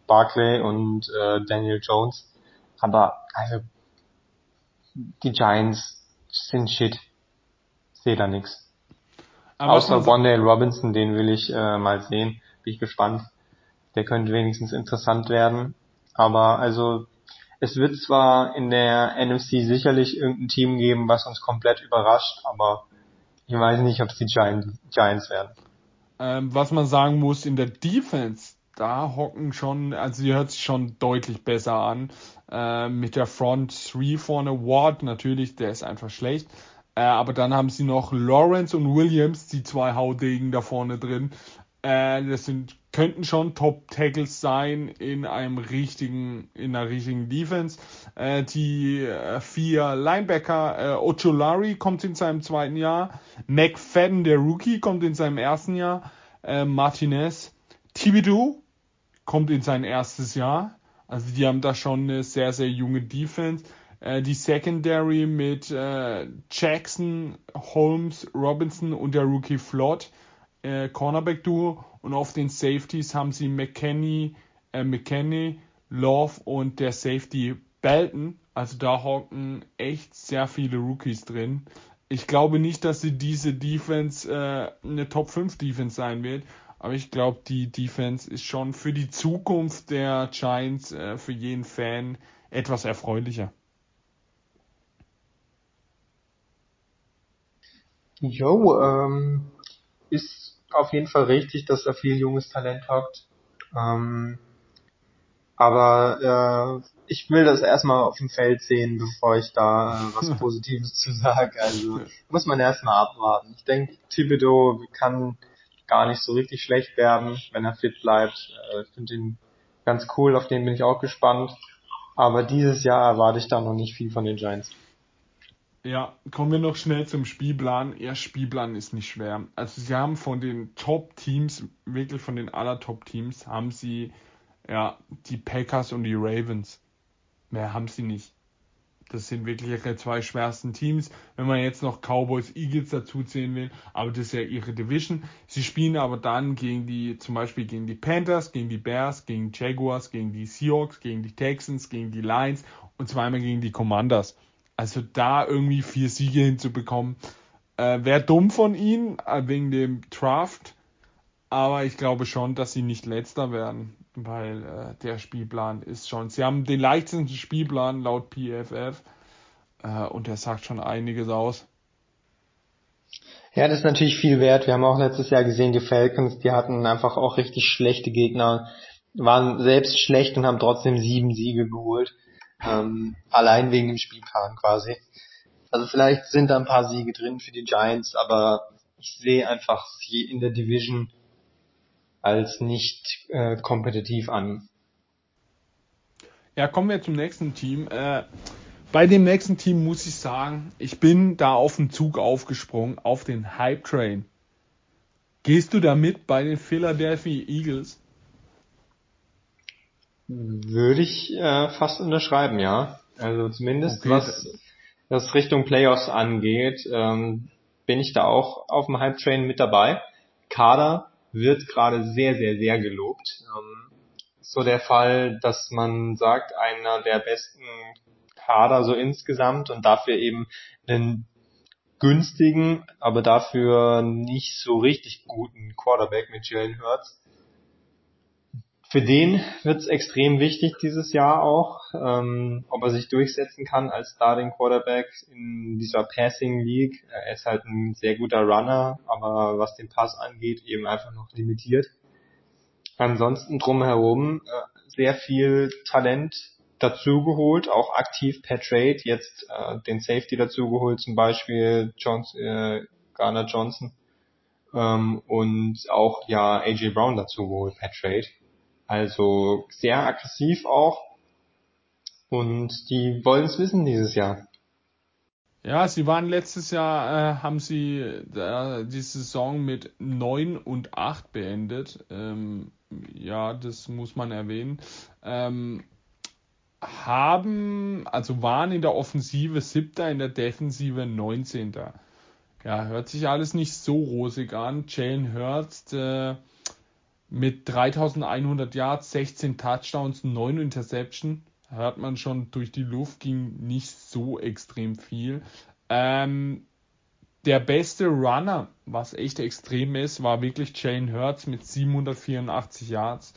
Barclay und äh, Daniel Jones. Aber also die Giants sind shit. Sehe da nix. Aber Außer Wondale Robinson, den will ich äh, mal sehen. Bin ich gespannt. Der könnte wenigstens interessant werden. Aber also es wird zwar in der NFC sicherlich irgendein Team geben, was uns komplett überrascht, aber ich weiß nicht, ob es die Giants, Giants werden. Ähm, was man sagen muss, in der Defense da hocken schon, also sie hört sich schon deutlich besser an. Äh, mit der Front 3 vorne, Ward natürlich, der ist einfach schlecht. Äh, aber dann haben sie noch Lawrence und Williams, die zwei Haudegen da vorne drin. Äh, das sind, könnten schon Top-Tackles sein in einem richtigen, in einer richtigen Defense. Äh, die äh, vier Linebacker, äh, Ocholari kommt in seinem zweiten Jahr. McFadden, der Rookie, kommt in seinem ersten Jahr. Äh, Martinez, Thibodeau, kommt in sein erstes Jahr. Also die haben da schon eine sehr, sehr junge Defense. Äh, die Secondary mit äh, Jackson, Holmes, Robinson und der Rookie Flott, äh, Cornerback-Duo. Und auf den Safeties haben sie McKenney, äh, McKenney, Love und der Safety Belton. Also da hocken echt sehr viele Rookies drin. Ich glaube nicht, dass sie diese Defense äh, eine Top 5 Defense sein wird, aber ich glaube, die Defense ist schon für die Zukunft der Giants, äh, für jeden Fan, etwas erfreulicher. Jo, ähm, ist auf jeden Fall richtig, dass da viel junges Talent hat. Ähm, aber äh, ich will das erstmal auf dem Feld sehen, bevor ich da äh, was Positives zu sage. Also muss man erstmal abwarten. Ich denke, Thibodeau kann gar nicht so richtig schlecht werden, wenn er fit bleibt. Äh, ich finde ihn ganz cool, auf den bin ich auch gespannt. Aber dieses Jahr erwarte ich da noch nicht viel von den Giants. Ja, kommen wir noch schnell zum Spielplan. Ja, Spielplan ist nicht schwer. Also sie haben von den Top-Teams, wirklich von den aller Top-Teams, haben sie ja die Packers und die Ravens. Mehr haben sie nicht. Das sind wirklich ihre zwei schwersten Teams. Wenn man jetzt noch Cowboys, Eagles dazu zählen will, aber das ist ja ihre Division. Sie spielen aber dann gegen die, zum Beispiel gegen die Panthers, gegen die Bears, gegen die Jaguars, gegen die Seahawks, gegen die Texans, gegen die Lions und zweimal gegen die Commanders. Also da irgendwie vier Siege hinzubekommen, äh, wäre dumm von ihnen, äh, wegen dem Draft. Aber ich glaube schon, dass sie nicht letzter werden weil äh, der Spielplan ist schon. Sie haben den leichtesten Spielplan laut PFF äh, und der sagt schon einiges aus. Ja, das ist natürlich viel wert. Wir haben auch letztes Jahr gesehen, die Falcons, die hatten einfach auch richtig schlechte Gegner, waren selbst schlecht und haben trotzdem sieben Siege geholt. Ähm, allein wegen dem Spielplan quasi. Also vielleicht sind da ein paar Siege drin für die Giants, aber ich sehe einfach sie in der Division als nicht äh, kompetitiv an. Ja, kommen wir zum nächsten Team. Äh, bei dem nächsten Team muss ich sagen, ich bin da auf den Zug aufgesprungen, auf den Hype Train. Gehst du da mit bei den Philadelphia Eagles? Würde ich äh, fast unterschreiben, ja. Also zumindest okay. was das Richtung Playoffs angeht, ähm, bin ich da auch auf dem Hype Train mit dabei. Kader wird gerade sehr, sehr, sehr gelobt. Ähm, so der Fall, dass man sagt, einer der besten Kader so insgesamt und dafür eben einen günstigen, aber dafür nicht so richtig guten Quarterback mit Jalen Hurts. Für den wird es extrem wichtig dieses Jahr auch, ähm, ob er sich durchsetzen kann als Starting Quarterback in dieser Passing League. Er ist halt ein sehr guter Runner, aber was den Pass angeht, eben einfach noch limitiert. Ansonsten drumherum äh, sehr viel Talent dazugeholt, auch aktiv per Trade, jetzt äh, den Safety dazugeholt, zum Beispiel Jones, äh, Garner Johnson ähm, und auch ja AJ Brown dazugeholt per Trade. Also sehr aggressiv auch. Und die wollen es wissen dieses Jahr. Ja, sie waren letztes Jahr, äh, haben sie äh, die Saison mit 9 und 8 beendet. Ähm, ja, das muss man erwähnen. Ähm, haben, also waren in der Offensive siebter, in der Defensive 19. Ja, hört sich alles nicht so rosig an. Jalen Hurst äh, mit 3100 Yards, 16 Touchdowns, 9 Interception. Hört man schon, durch die Luft ging nicht so extrem viel. Ähm, der beste Runner, was echt extrem ist, war wirklich Jane Hurts mit 784 Yards.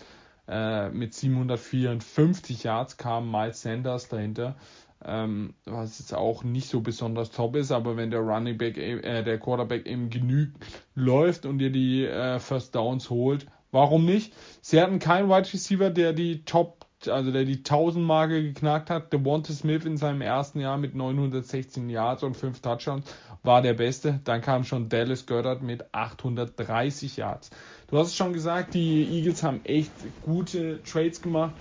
Äh, mit 754 Yards kam Miles Sanders dahinter. Ähm, was jetzt auch nicht so besonders top ist, aber wenn der Running Back, äh, der Quarterback eben genügend läuft und dir die äh, First Downs holt, Warum nicht? Sie hatten keinen Wide Receiver, der die Top, also der die 1000 Marke geknackt hat. Devonta Smith in seinem ersten Jahr mit 916 Yards und 5 Touchdowns war der Beste. Dann kam schon Dallas Goddard mit 830 Yards. Du hast es schon gesagt, die Eagles haben echt gute Trades gemacht,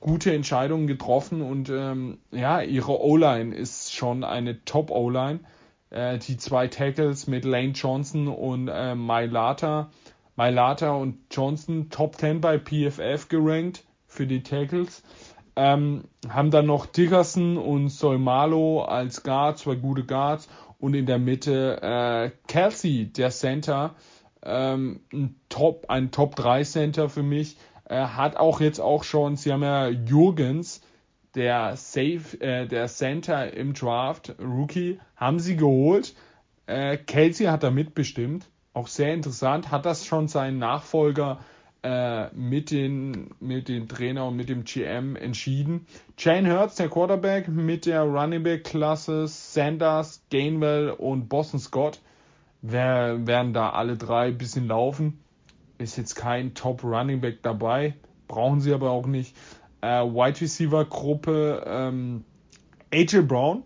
gute Entscheidungen getroffen und ähm, ja, ihre O-Line ist schon eine Top O-Line. Äh, die zwei Tackles mit Lane Johnson und äh, Mailata Mailata und Johnson Top 10 bei PFF gerankt für die Tackles. Ähm, haben dann noch Dickerson und Solmalo als Guards, zwei gute Guards. Und in der Mitte äh, Kelsey, der Center, ähm, ein Top, ein Top 3 Center für mich. Äh, hat auch jetzt auch schon, sie haben ja Jurgens, der Safe, äh, der Center im Draft, Rookie, haben sie geholt. Äh, Kelsey hat da mitbestimmt auch sehr interessant, hat das schon seinen Nachfolger äh, mit, den, mit dem Trainer und mit dem GM entschieden. Jane Hurts, der Quarterback, mit der Running Back Klasse, Sanders, Gainwell und Boston Scott wer, werden da alle drei ein bisschen laufen. Ist jetzt kein Top Running Back dabei, brauchen sie aber auch nicht. Äh, Wide Receiver Gruppe ähm, AJ Brown,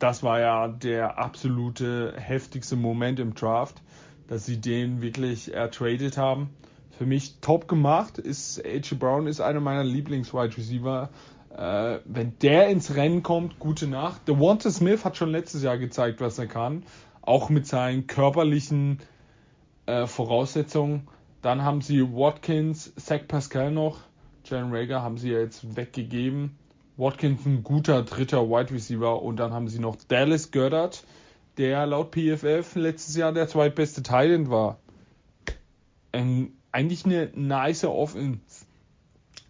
das war ja der absolute heftigste Moment im Draft dass sie den wirklich ertradet haben. Für mich top gemacht ist AJ Brown ist einer meiner Lieblings-Wide Receiver. Äh, wenn der ins Rennen kommt, gute Nacht. Der Walter Smith hat schon letztes Jahr gezeigt, was er kann. Auch mit seinen körperlichen äh, Voraussetzungen. Dann haben sie Watkins, Zach Pascal noch. Jalen Rager haben sie jetzt weggegeben. Watkins ein guter dritter Wide Receiver und dann haben sie noch Dallas Goddard, der laut PFF letztes Jahr der zweitbeste Titan war. Ähm, eigentlich eine nice Offense.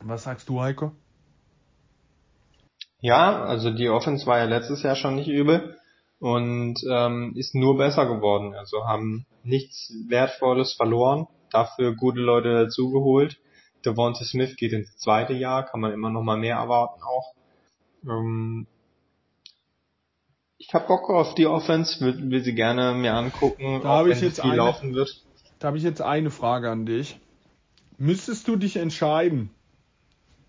Was sagst du, Heiko? Ja, also die Offense war ja letztes Jahr schon nicht übel und ähm, ist nur besser geworden. Also haben nichts Wertvolles verloren, dafür gute Leute dazugeholt. Devonta Smith geht ins zweite Jahr, kann man immer noch mal mehr erwarten auch. Ähm, ich habe Bock auf die Offense, würde will sie gerne mir angucken, da auch wenn jetzt eine, laufen wird. Da habe ich jetzt eine Frage an dich. Müsstest du dich entscheiden,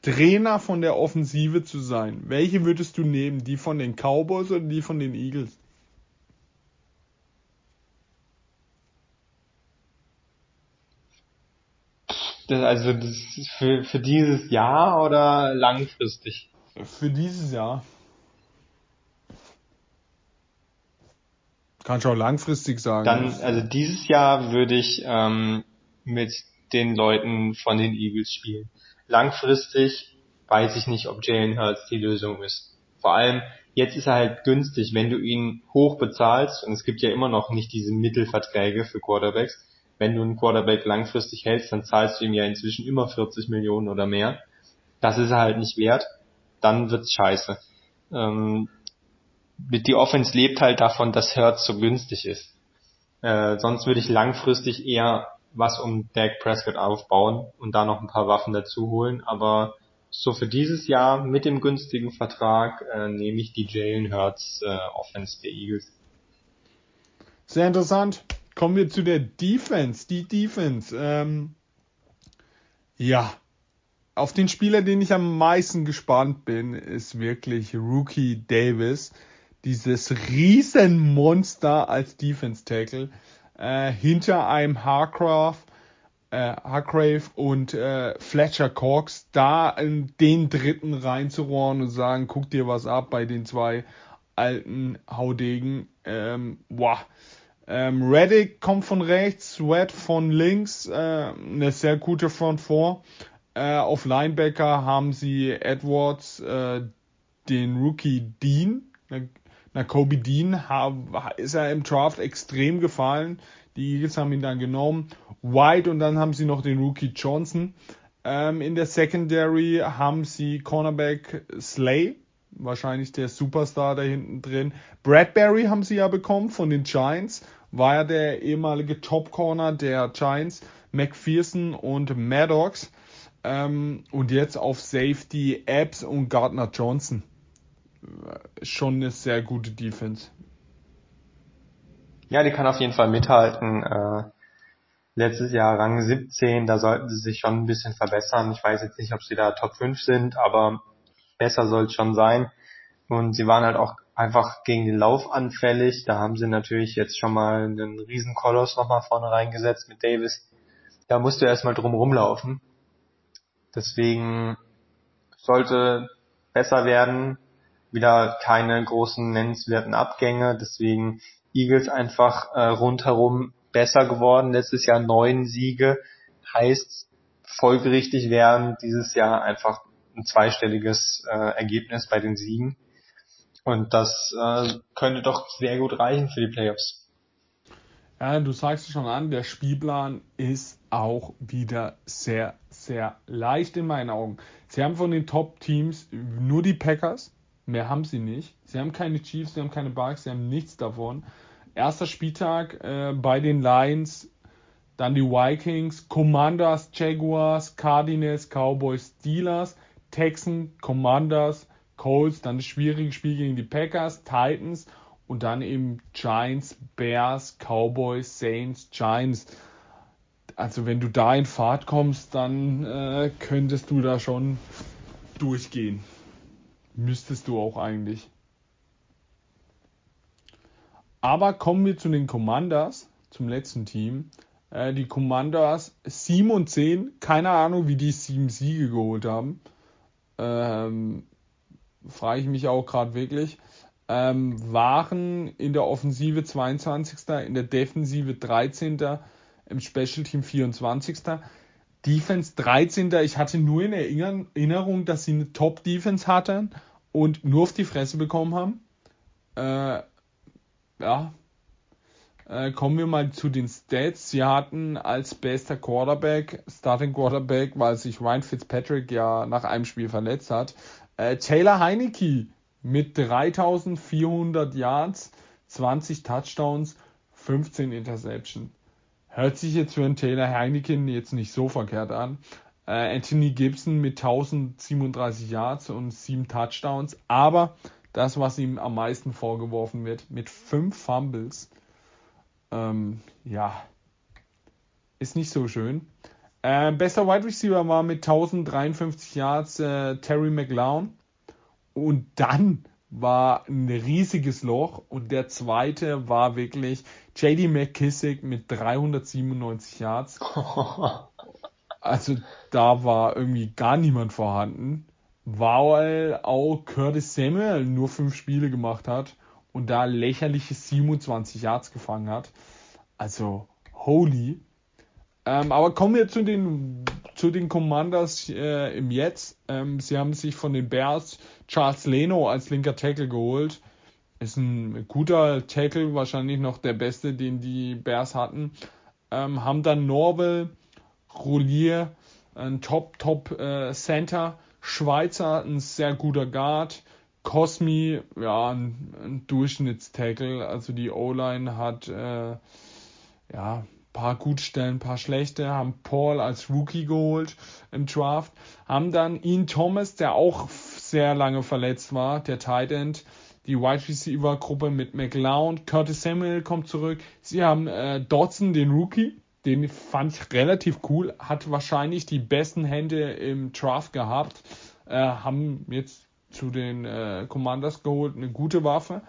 Trainer von der Offensive zu sein, welche würdest du nehmen? Die von den Cowboys oder die von den Eagles? Das, also das für, für dieses Jahr oder langfristig? Für dieses Jahr. Kannst du auch langfristig sagen. Dann, also dieses Jahr würde ich ähm, mit den Leuten von den Eagles spielen. Langfristig weiß ich nicht, ob Jalen Hurts die Lösung ist. Vor allem, jetzt ist er halt günstig, wenn du ihn hoch bezahlst, und es gibt ja immer noch nicht diese Mittelverträge für Quarterbacks, wenn du einen Quarterback langfristig hältst, dann zahlst du ihm ja inzwischen immer 40 Millionen oder mehr. Das ist er halt nicht wert. Dann wird's scheiße. Ähm, die Offense lebt halt davon, dass Hertz so günstig ist. Äh, sonst würde ich langfristig eher was um Dak Prescott aufbauen und da noch ein paar Waffen dazu holen. Aber so für dieses Jahr mit dem günstigen Vertrag äh, nehme ich die Jalen Hurts äh, Offense der Eagles. Sehr interessant. Kommen wir zu der Defense. Die Defense. Ähm, ja. Auf den Spieler, den ich am meisten gespannt bin, ist wirklich Rookie Davis. Dieses Riesenmonster als Defense Tackle. Äh, hinter einem Harcraft, äh, Hargrave und äh, Fletcher Cox da in den dritten reinzurohren und sagen, guck dir was ab bei den zwei alten Haudegen. Ähm, wow ähm, Reddick kommt von rechts, Sweat von links, äh, eine sehr gute Front 4. Äh, auf Linebacker haben sie Edwards, äh, den Rookie Dean. Na, Kobe Dean ist er im Draft extrem gefallen. Die Eagles haben ihn dann genommen. White und dann haben sie noch den Rookie Johnson. Ähm, in der Secondary haben sie Cornerback Slay, wahrscheinlich der Superstar da hinten drin. Bradbury haben sie ja bekommen von den Giants, war ja der ehemalige Top Corner der Giants, McPherson und Maddox. Ähm, und jetzt auf Safety Epps und Gardner Johnson. Schon eine sehr gute Defense. Ja, die kann auf jeden Fall mithalten. Äh, letztes Jahr Rang 17, da sollten sie sich schon ein bisschen verbessern. Ich weiß jetzt nicht, ob sie da Top 5 sind, aber besser soll es schon sein. Und sie waren halt auch einfach gegen den Lauf anfällig. Da haben sie natürlich jetzt schon mal einen riesen Koloss nochmal vorne reingesetzt mit Davis. Da musst du erstmal drum rumlaufen. Deswegen sollte besser werden. Wieder keine großen nennenswerten Abgänge. Deswegen Eagles einfach äh, rundherum besser geworden. Letztes Jahr neun Siege. Heißt folgerichtig werden dieses Jahr einfach ein zweistelliges äh, Ergebnis bei den Siegen. Und das äh, könnte doch sehr gut reichen für die Playoffs. Ja, du sagst es schon an, der Spielplan ist auch wieder sehr, sehr leicht in meinen Augen. Sie haben von den Top-Teams nur die Packers, mehr haben sie nicht. Sie haben keine Chiefs, sie haben keine Bucks, sie haben nichts davon. Erster Spieltag äh, bei den Lions, dann die Vikings, Commanders, Jaguars, Cardinals, Cowboys, Steelers, Texans, Commanders, Colts, dann das schwierige Spiel gegen die Packers, Titans und dann eben Giants, Bears, Cowboys, Saints, Giants. Also wenn du da in Fahrt kommst, dann äh, könntest du da schon durchgehen. Müsstest du auch eigentlich. Aber kommen wir zu den Commanders, zum letzten Team. Äh, die Commanders 7 und 10, keine Ahnung, wie die 7 Siege geholt haben. Ähm, frage ich mich auch gerade wirklich, ähm, waren in der Offensive 22. in der Defensive 13. im Special Team 24. Defense 13. Ich hatte nur in Erinnerung, dass sie eine Top Defense hatten und nur auf die Fresse bekommen haben. Äh, ja. Äh, kommen wir mal zu den Stats. Sie hatten als bester Quarterback, Starting Quarterback, weil sich Ryan Fitzpatrick ja nach einem Spiel verletzt hat, äh, Taylor Heineke mit 3400 Yards, 20 Touchdowns, 15 Interception. Hört sich jetzt für einen Taylor Heineken jetzt nicht so verkehrt an. Äh, Anthony Gibson mit 1037 Yards und 7 Touchdowns. Aber das, was ihm am meisten vorgeworfen wird, mit 5 Fumbles, ähm, ja, ist nicht so schön. Äh, bester Wide Receiver war mit 1053 Yards äh, Terry McLeod. Und dann war ein riesiges Loch. Und der zweite war wirklich JD McKissick mit 397 Yards. Also da war irgendwie gar niemand vorhanden, weil auch Curtis Samuel nur fünf Spiele gemacht hat und da lächerliche 27 Yards gefangen hat. Also holy. Ähm, aber kommen wir zu den zu den Commanders äh, im Jetzt. Ähm, sie haben sich von den Bears Charles Leno als linker Tackle geholt. Ist ein guter Tackle, wahrscheinlich noch der beste, den die Bears hatten. Ähm, haben dann Norwell, Rollier, ein Top, Top äh, Center. Schweizer, ein sehr guter Guard. Cosmi, ja, ein, ein Durchschnittstackle. Also die O-Line hat äh, ja paar gut stellen, paar schlechte, haben Paul als Rookie geholt im Draft, haben dann Ian Thomas, der auch sehr lange verletzt war, der Tight End, die Wide Receiver Gruppe mit McLeod, Curtis Samuel kommt zurück, sie haben äh, Dodson, den Rookie, den fand ich relativ cool, hat wahrscheinlich die besten Hände im Draft gehabt, äh, haben jetzt zu den äh, Commanders geholt, eine gute Waffe.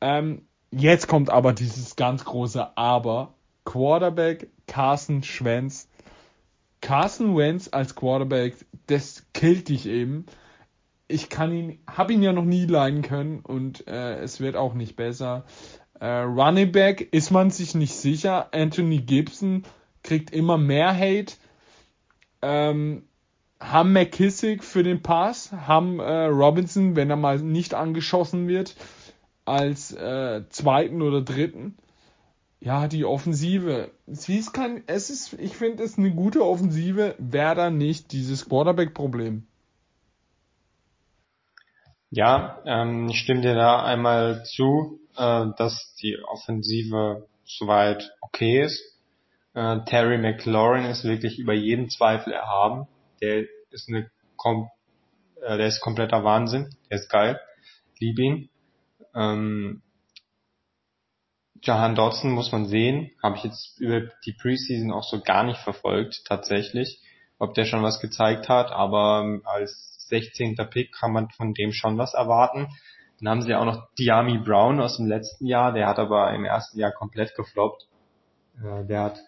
Ähm, jetzt kommt aber dieses ganz große Aber Quarterback Carson Schwenz. Carson Wentz als Quarterback, das killt dich eben. Ich kann ihn, habe ihn ja noch nie leiden können und äh, es wird auch nicht besser. Äh, Running Back ist man sich nicht sicher. Anthony Gibson kriegt immer mehr Hate. Ähm, haben McKissick für den Pass, haben äh, Robinson, wenn er mal nicht angeschossen wird, als äh, zweiten oder dritten ja, die Offensive. Sie ist kein, es ist, ich finde es eine gute Offensive, wäre da nicht dieses Quarterback-Problem. Ja, ähm, ich stimme dir da einmal zu, äh, dass die Offensive soweit okay ist. Äh, Terry McLaurin ist wirklich über jeden Zweifel erhaben. Der ist eine, kom äh, der ist kompletter Wahnsinn. Der ist geil. Lieb ihn. Ähm, Jahan Dodson muss man sehen, habe ich jetzt über die Preseason auch so gar nicht verfolgt tatsächlich, ob der schon was gezeigt hat, aber ähm, als 16. Pick kann man von dem schon was erwarten. Dann haben sie auch noch Diami Brown aus dem letzten Jahr, der hat aber im ersten Jahr komplett gefloppt. Äh, der hat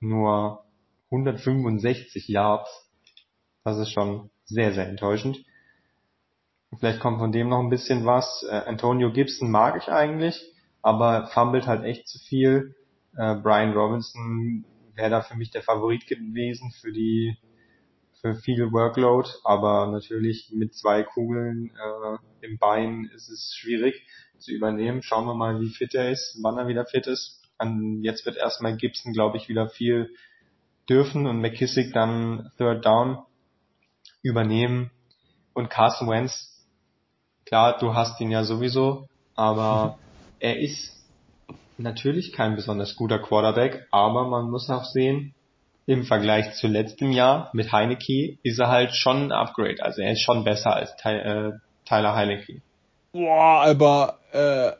nur 165 Yards. Das ist schon sehr, sehr enttäuschend. Vielleicht kommt von dem noch ein bisschen was. Äh, Antonio Gibson mag ich eigentlich aber fummelt halt echt zu viel. Äh, Brian Robinson wäre da für mich der Favorit gewesen für die für viel Workload, aber natürlich mit zwei Kugeln äh, im Bein ist es schwierig zu übernehmen. Schauen wir mal, wie fit er ist, wann er wieder fit ist. An, jetzt wird erstmal Gibson, glaube ich, wieder viel dürfen und McKissick dann Third Down übernehmen und Carson Wentz, klar, du hast ihn ja sowieso, aber er ist natürlich kein besonders guter Quarterback, aber man muss auch sehen, im Vergleich zu letztem Jahr mit Heineke ist er halt schon ein Upgrade. Also er ist schon besser als äh, Tyler Heineke. Boah, aber äh,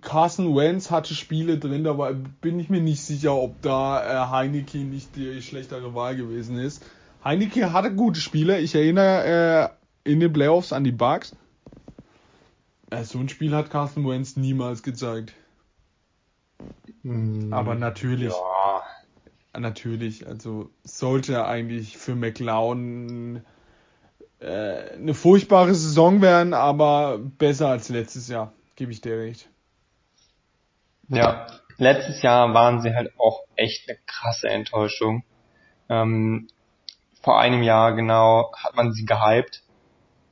Carson Wentz hatte Spiele drin, da bin ich mir nicht sicher, ob da äh, Heineke nicht die schlechtere Wahl gewesen ist. Heineke hatte gute Spiele. Ich erinnere äh, in den Playoffs an die Bugs. Äh, so ein Spiel hat Carsten Wentz niemals gezeigt. Mm, Aber natürlich. Ja. Natürlich, also sollte eigentlich für McLeod äh, eine furchtbare Saison werden, aber besser als letztes Jahr, gebe ich dir recht. Ja, letztes Jahr waren sie halt auch echt eine krasse Enttäuschung. Ähm, vor einem Jahr genau hat man sie gehypt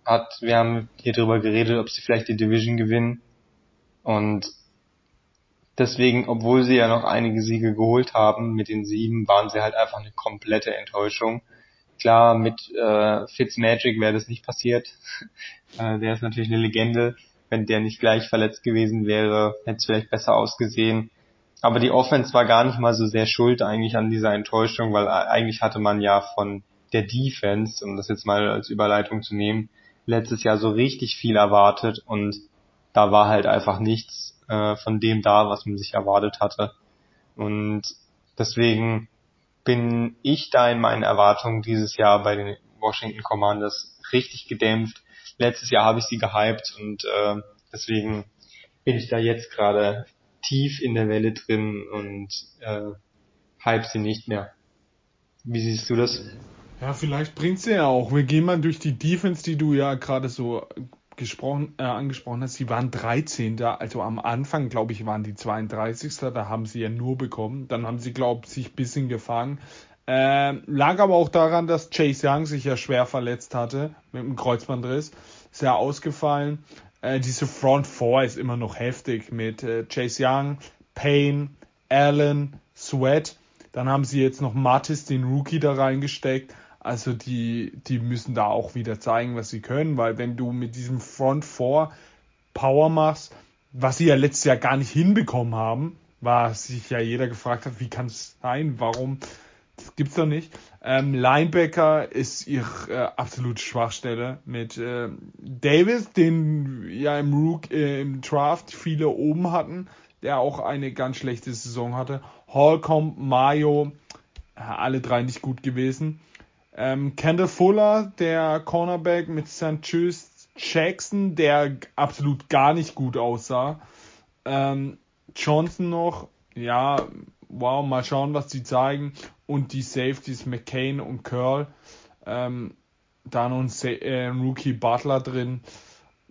hat, wir haben hier drüber geredet, ob sie vielleicht die Division gewinnen. Und deswegen, obwohl sie ja noch einige Siege geholt haben, mit den sieben, waren sie halt einfach eine komplette Enttäuschung. Klar, mit äh, Fitzmagic wäre das nicht passiert. äh, der ist natürlich eine Legende. Wenn der nicht gleich verletzt gewesen wäre, hätte es vielleicht besser ausgesehen. Aber die Offense war gar nicht mal so sehr schuld eigentlich an dieser Enttäuschung, weil eigentlich hatte man ja von der Defense, um das jetzt mal als Überleitung zu nehmen, letztes Jahr so richtig viel erwartet und da war halt einfach nichts äh, von dem da, was man sich erwartet hatte. Und deswegen bin ich da in meinen Erwartungen dieses Jahr bei den Washington Commanders richtig gedämpft. Letztes Jahr habe ich sie gehypt und äh, deswegen bin ich da jetzt gerade tief in der Welle drin und äh, hype sie nicht mehr. Wie siehst du das? Ja, vielleicht bringt sie ja auch. Wir gehen mal durch die Defense, die du ja gerade so gesprochen, äh, angesprochen hast. Sie waren 13. Also am Anfang, glaube ich, waren die 32. Da haben sie ja nur bekommen. Dann haben sie, glaube ich, sich ein bisschen gefangen. Äh, lag aber auch daran, dass Chase Young sich ja schwer verletzt hatte mit einem Kreuzbandriss. Ist ja ausgefallen. Äh, diese Front Four ist immer noch heftig mit äh, Chase Young, Payne, Allen, Sweat. Dann haben sie jetzt noch Mattis, den Rookie, da reingesteckt. Also die, die müssen da auch wieder zeigen, was sie können, weil wenn du mit diesem Front Four Power machst, was sie ja letztes Jahr gar nicht hinbekommen haben, war sich ja jeder gefragt hat, wie kann es sein, warum, das gibt's doch nicht. Ähm, Linebacker ist ihre äh, absolute Schwachstelle mit äh, Davis, den ja im Rook äh, im Draft viele oben hatten, der auch eine ganz schlechte Saison hatte. Holcomb, Mayo, alle drei nicht gut gewesen. Ähm, Kendall Fuller, der Cornerback mit. Tschüss Jackson, der absolut gar nicht gut aussah. Ähm, Johnson noch, ja, wow, mal schauen, was die zeigen. Und die Safeties McCain und Curl. Ähm, da noch ein, äh, Rookie Butler drin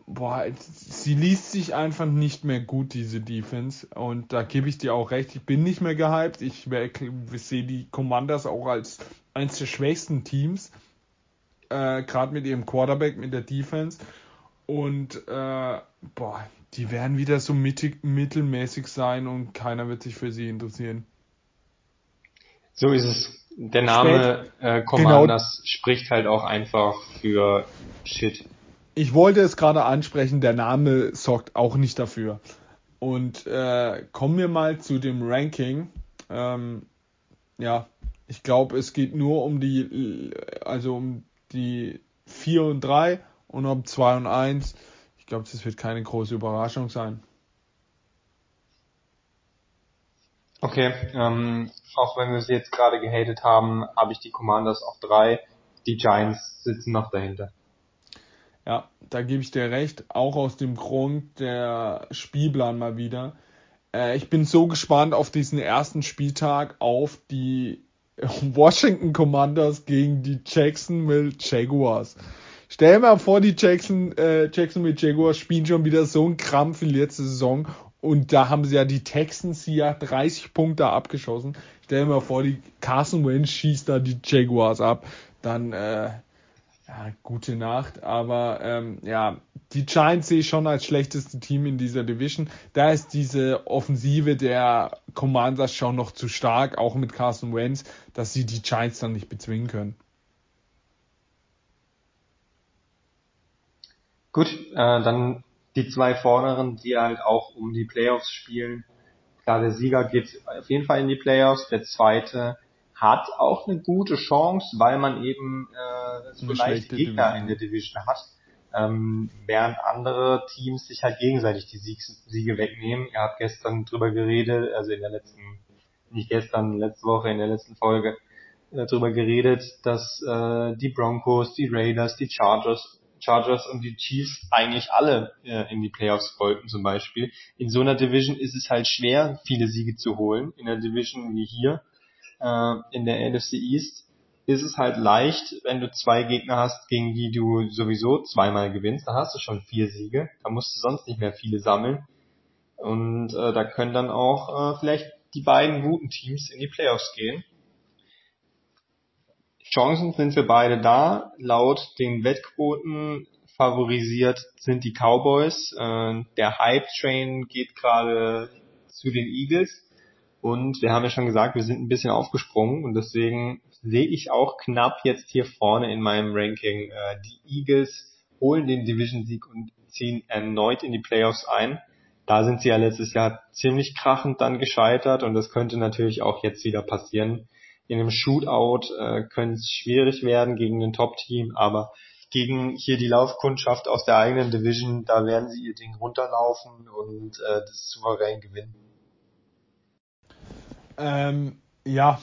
boah, sie liest sich einfach nicht mehr gut, diese Defense. Und da gebe ich dir auch recht. Ich bin nicht mehr gehypt. Ich, ich sehe die Commanders auch als eines der schwächsten Teams. Äh, Gerade mit ihrem Quarterback, mit der Defense. Und äh, boah, die werden wieder so mittig, mittelmäßig sein und keiner wird sich für sie interessieren. So ist es. Der Name äh, Commanders genau. spricht halt auch einfach für Shit ich wollte es gerade ansprechen, der Name sorgt auch nicht dafür. Und äh, kommen wir mal zu dem Ranking. Ähm, ja, ich glaube, es geht nur um die, also um die 4 und 3 und um 2 und 1. Ich glaube, das wird keine große Überraschung sein. Okay, ähm, auch wenn wir sie jetzt gerade gehatet haben, habe ich die Commanders auf 3. Die Giants sitzen noch dahinter. Ja, da gebe ich dir recht. Auch aus dem Grund der Spielplan mal wieder. Äh, ich bin so gespannt auf diesen ersten Spieltag auf die Washington Commanders gegen die Jacksonville Jaguars. Stell dir mal vor, die Jackson, äh, Jacksonville Jaguars spielen schon wieder so einen Krampf wie letzte Saison. Und da haben sie ja die Texans hier ja 30 Punkte abgeschossen. Stell dir mal vor, die Carson Wentz schießt da die Jaguars ab. Dann, äh, ja, gute Nacht, aber ähm, ja, die Giants sehe ich schon als schlechteste Team in dieser Division. Da ist diese Offensive der Commanders schon noch zu stark, auch mit Carson Wentz, dass sie die Giants dann nicht bezwingen können. Gut, äh, dann die zwei Vorderen, die halt auch um die Playoffs spielen. Klar, der Sieger geht auf jeden Fall in die Playoffs, der zweite hat auch eine gute Chance, weil man eben äh, so leichte Gegner Division. in der Division hat. Ähm, während andere Teams sich halt gegenseitig die Sieg Siege wegnehmen. Ihr habt gestern drüber geredet, also in der letzten, nicht gestern, letzte Woche in der letzten Folge, äh, drüber geredet, dass äh, die Broncos, die Raiders, die Chargers, Chargers und die Chiefs eigentlich alle äh, in die Playoffs wollten zum Beispiel. In so einer Division ist es halt schwer, viele Siege zu holen. In einer Division wie hier äh, in der NFC East ist es halt leicht, wenn du zwei Gegner hast, gegen die du sowieso zweimal gewinnst, dann hast du schon vier Siege, da musst du sonst nicht mehr viele sammeln. Und äh, da können dann auch äh, vielleicht die beiden guten Teams in die Playoffs gehen. Chancen sind für beide da. Laut den Wettquoten favorisiert sind die Cowboys. Äh, der Hype-Train geht gerade zu den Eagles. Und wir haben ja schon gesagt, wir sind ein bisschen aufgesprungen und deswegen sehe ich auch knapp jetzt hier vorne in meinem Ranking. Äh, die Eagles holen den Division-Sieg und ziehen erneut in die Playoffs ein. Da sind sie ja letztes Jahr ziemlich krachend dann gescheitert und das könnte natürlich auch jetzt wieder passieren. In einem Shootout äh, könnte es schwierig werden gegen ein Top-Team, aber gegen hier die Laufkundschaft aus der eigenen Division, da werden sie ihr Ding runterlaufen und äh, das souverän gewinnen. Ähm, ja,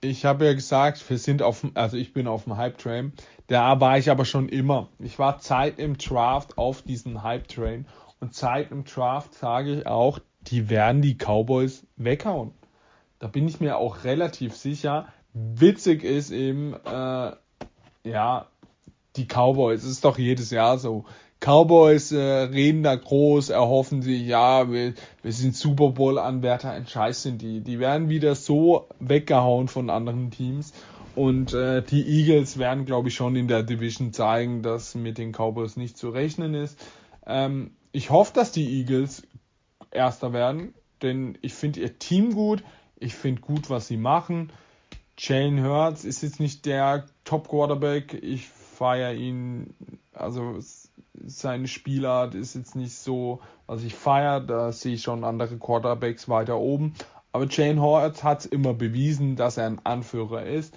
ich habe ja gesagt, wir sind auf dem, also ich bin auf dem Hype-Train. Da war ich aber schon immer. Ich war Zeit im Draft auf diesen Hype-Train. Und Zeit im Draft sage ich auch, die werden die Cowboys weghauen. Da bin ich mir auch relativ sicher. witzig ist eben, äh, ja, die Cowboys, es ist doch jedes Jahr so. Cowboys äh, reden da groß, erhoffen sich, ja, wir, wir sind Super Bowl-Anwärter, ein Scheiß sind die. Die werden wieder so weggehauen von anderen Teams. Und äh, die Eagles werden, glaube ich, schon in der Division zeigen, dass mit den Cowboys nicht zu rechnen ist. Ähm, ich hoffe, dass die Eagles Erster werden, denn ich finde ihr Team gut, ich finde gut, was sie machen. Jalen Hurts ist jetzt nicht der Top Quarterback, ich feiere ihn, also seine Spielart ist jetzt nicht so, was ich feiere, da sehe ich schon andere Quarterbacks weiter oben. Aber Jane Hurts hat immer bewiesen, dass er ein Anführer ist,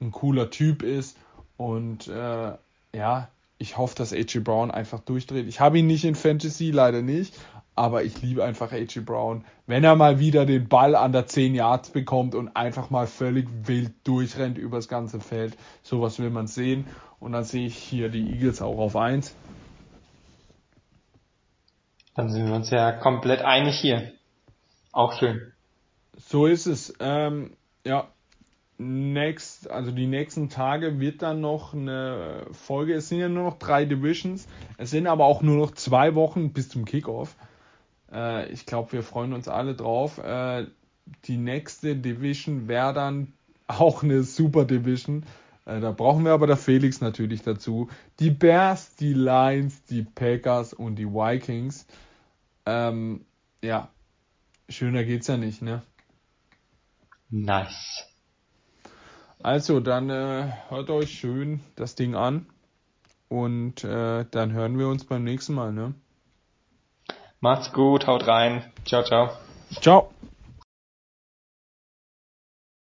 ein cooler Typ ist und äh, ja, ich hoffe, dass AJ Brown einfach durchdreht. Ich habe ihn nicht in Fantasy, leider nicht, aber ich liebe einfach AJ Brown. Wenn er mal wieder den Ball an der 10 Yards bekommt und einfach mal völlig wild durchrennt übers ganze Feld, sowas will man sehen. Und dann sehe ich hier die Eagles auch auf 1. Dann sind wir uns ja komplett einig hier. Auch schön. So ist es. Ähm, ja, next, also die nächsten Tage wird dann noch eine Folge. Es sind ja nur noch drei Divisions. Es sind aber auch nur noch zwei Wochen bis zum Kickoff. Äh, ich glaube, wir freuen uns alle drauf. Äh, die nächste Division wäre dann auch eine Super Division. Äh, da brauchen wir aber der Felix natürlich dazu. Die Bears, die Lions, die Packers und die Vikings. Ähm, ja, schöner geht's ja nicht, ne? Nice. Also, dann äh, hört euch schön das Ding an und äh, dann hören wir uns beim nächsten Mal, ne? Macht's gut, haut rein. Ciao, ciao. Ciao.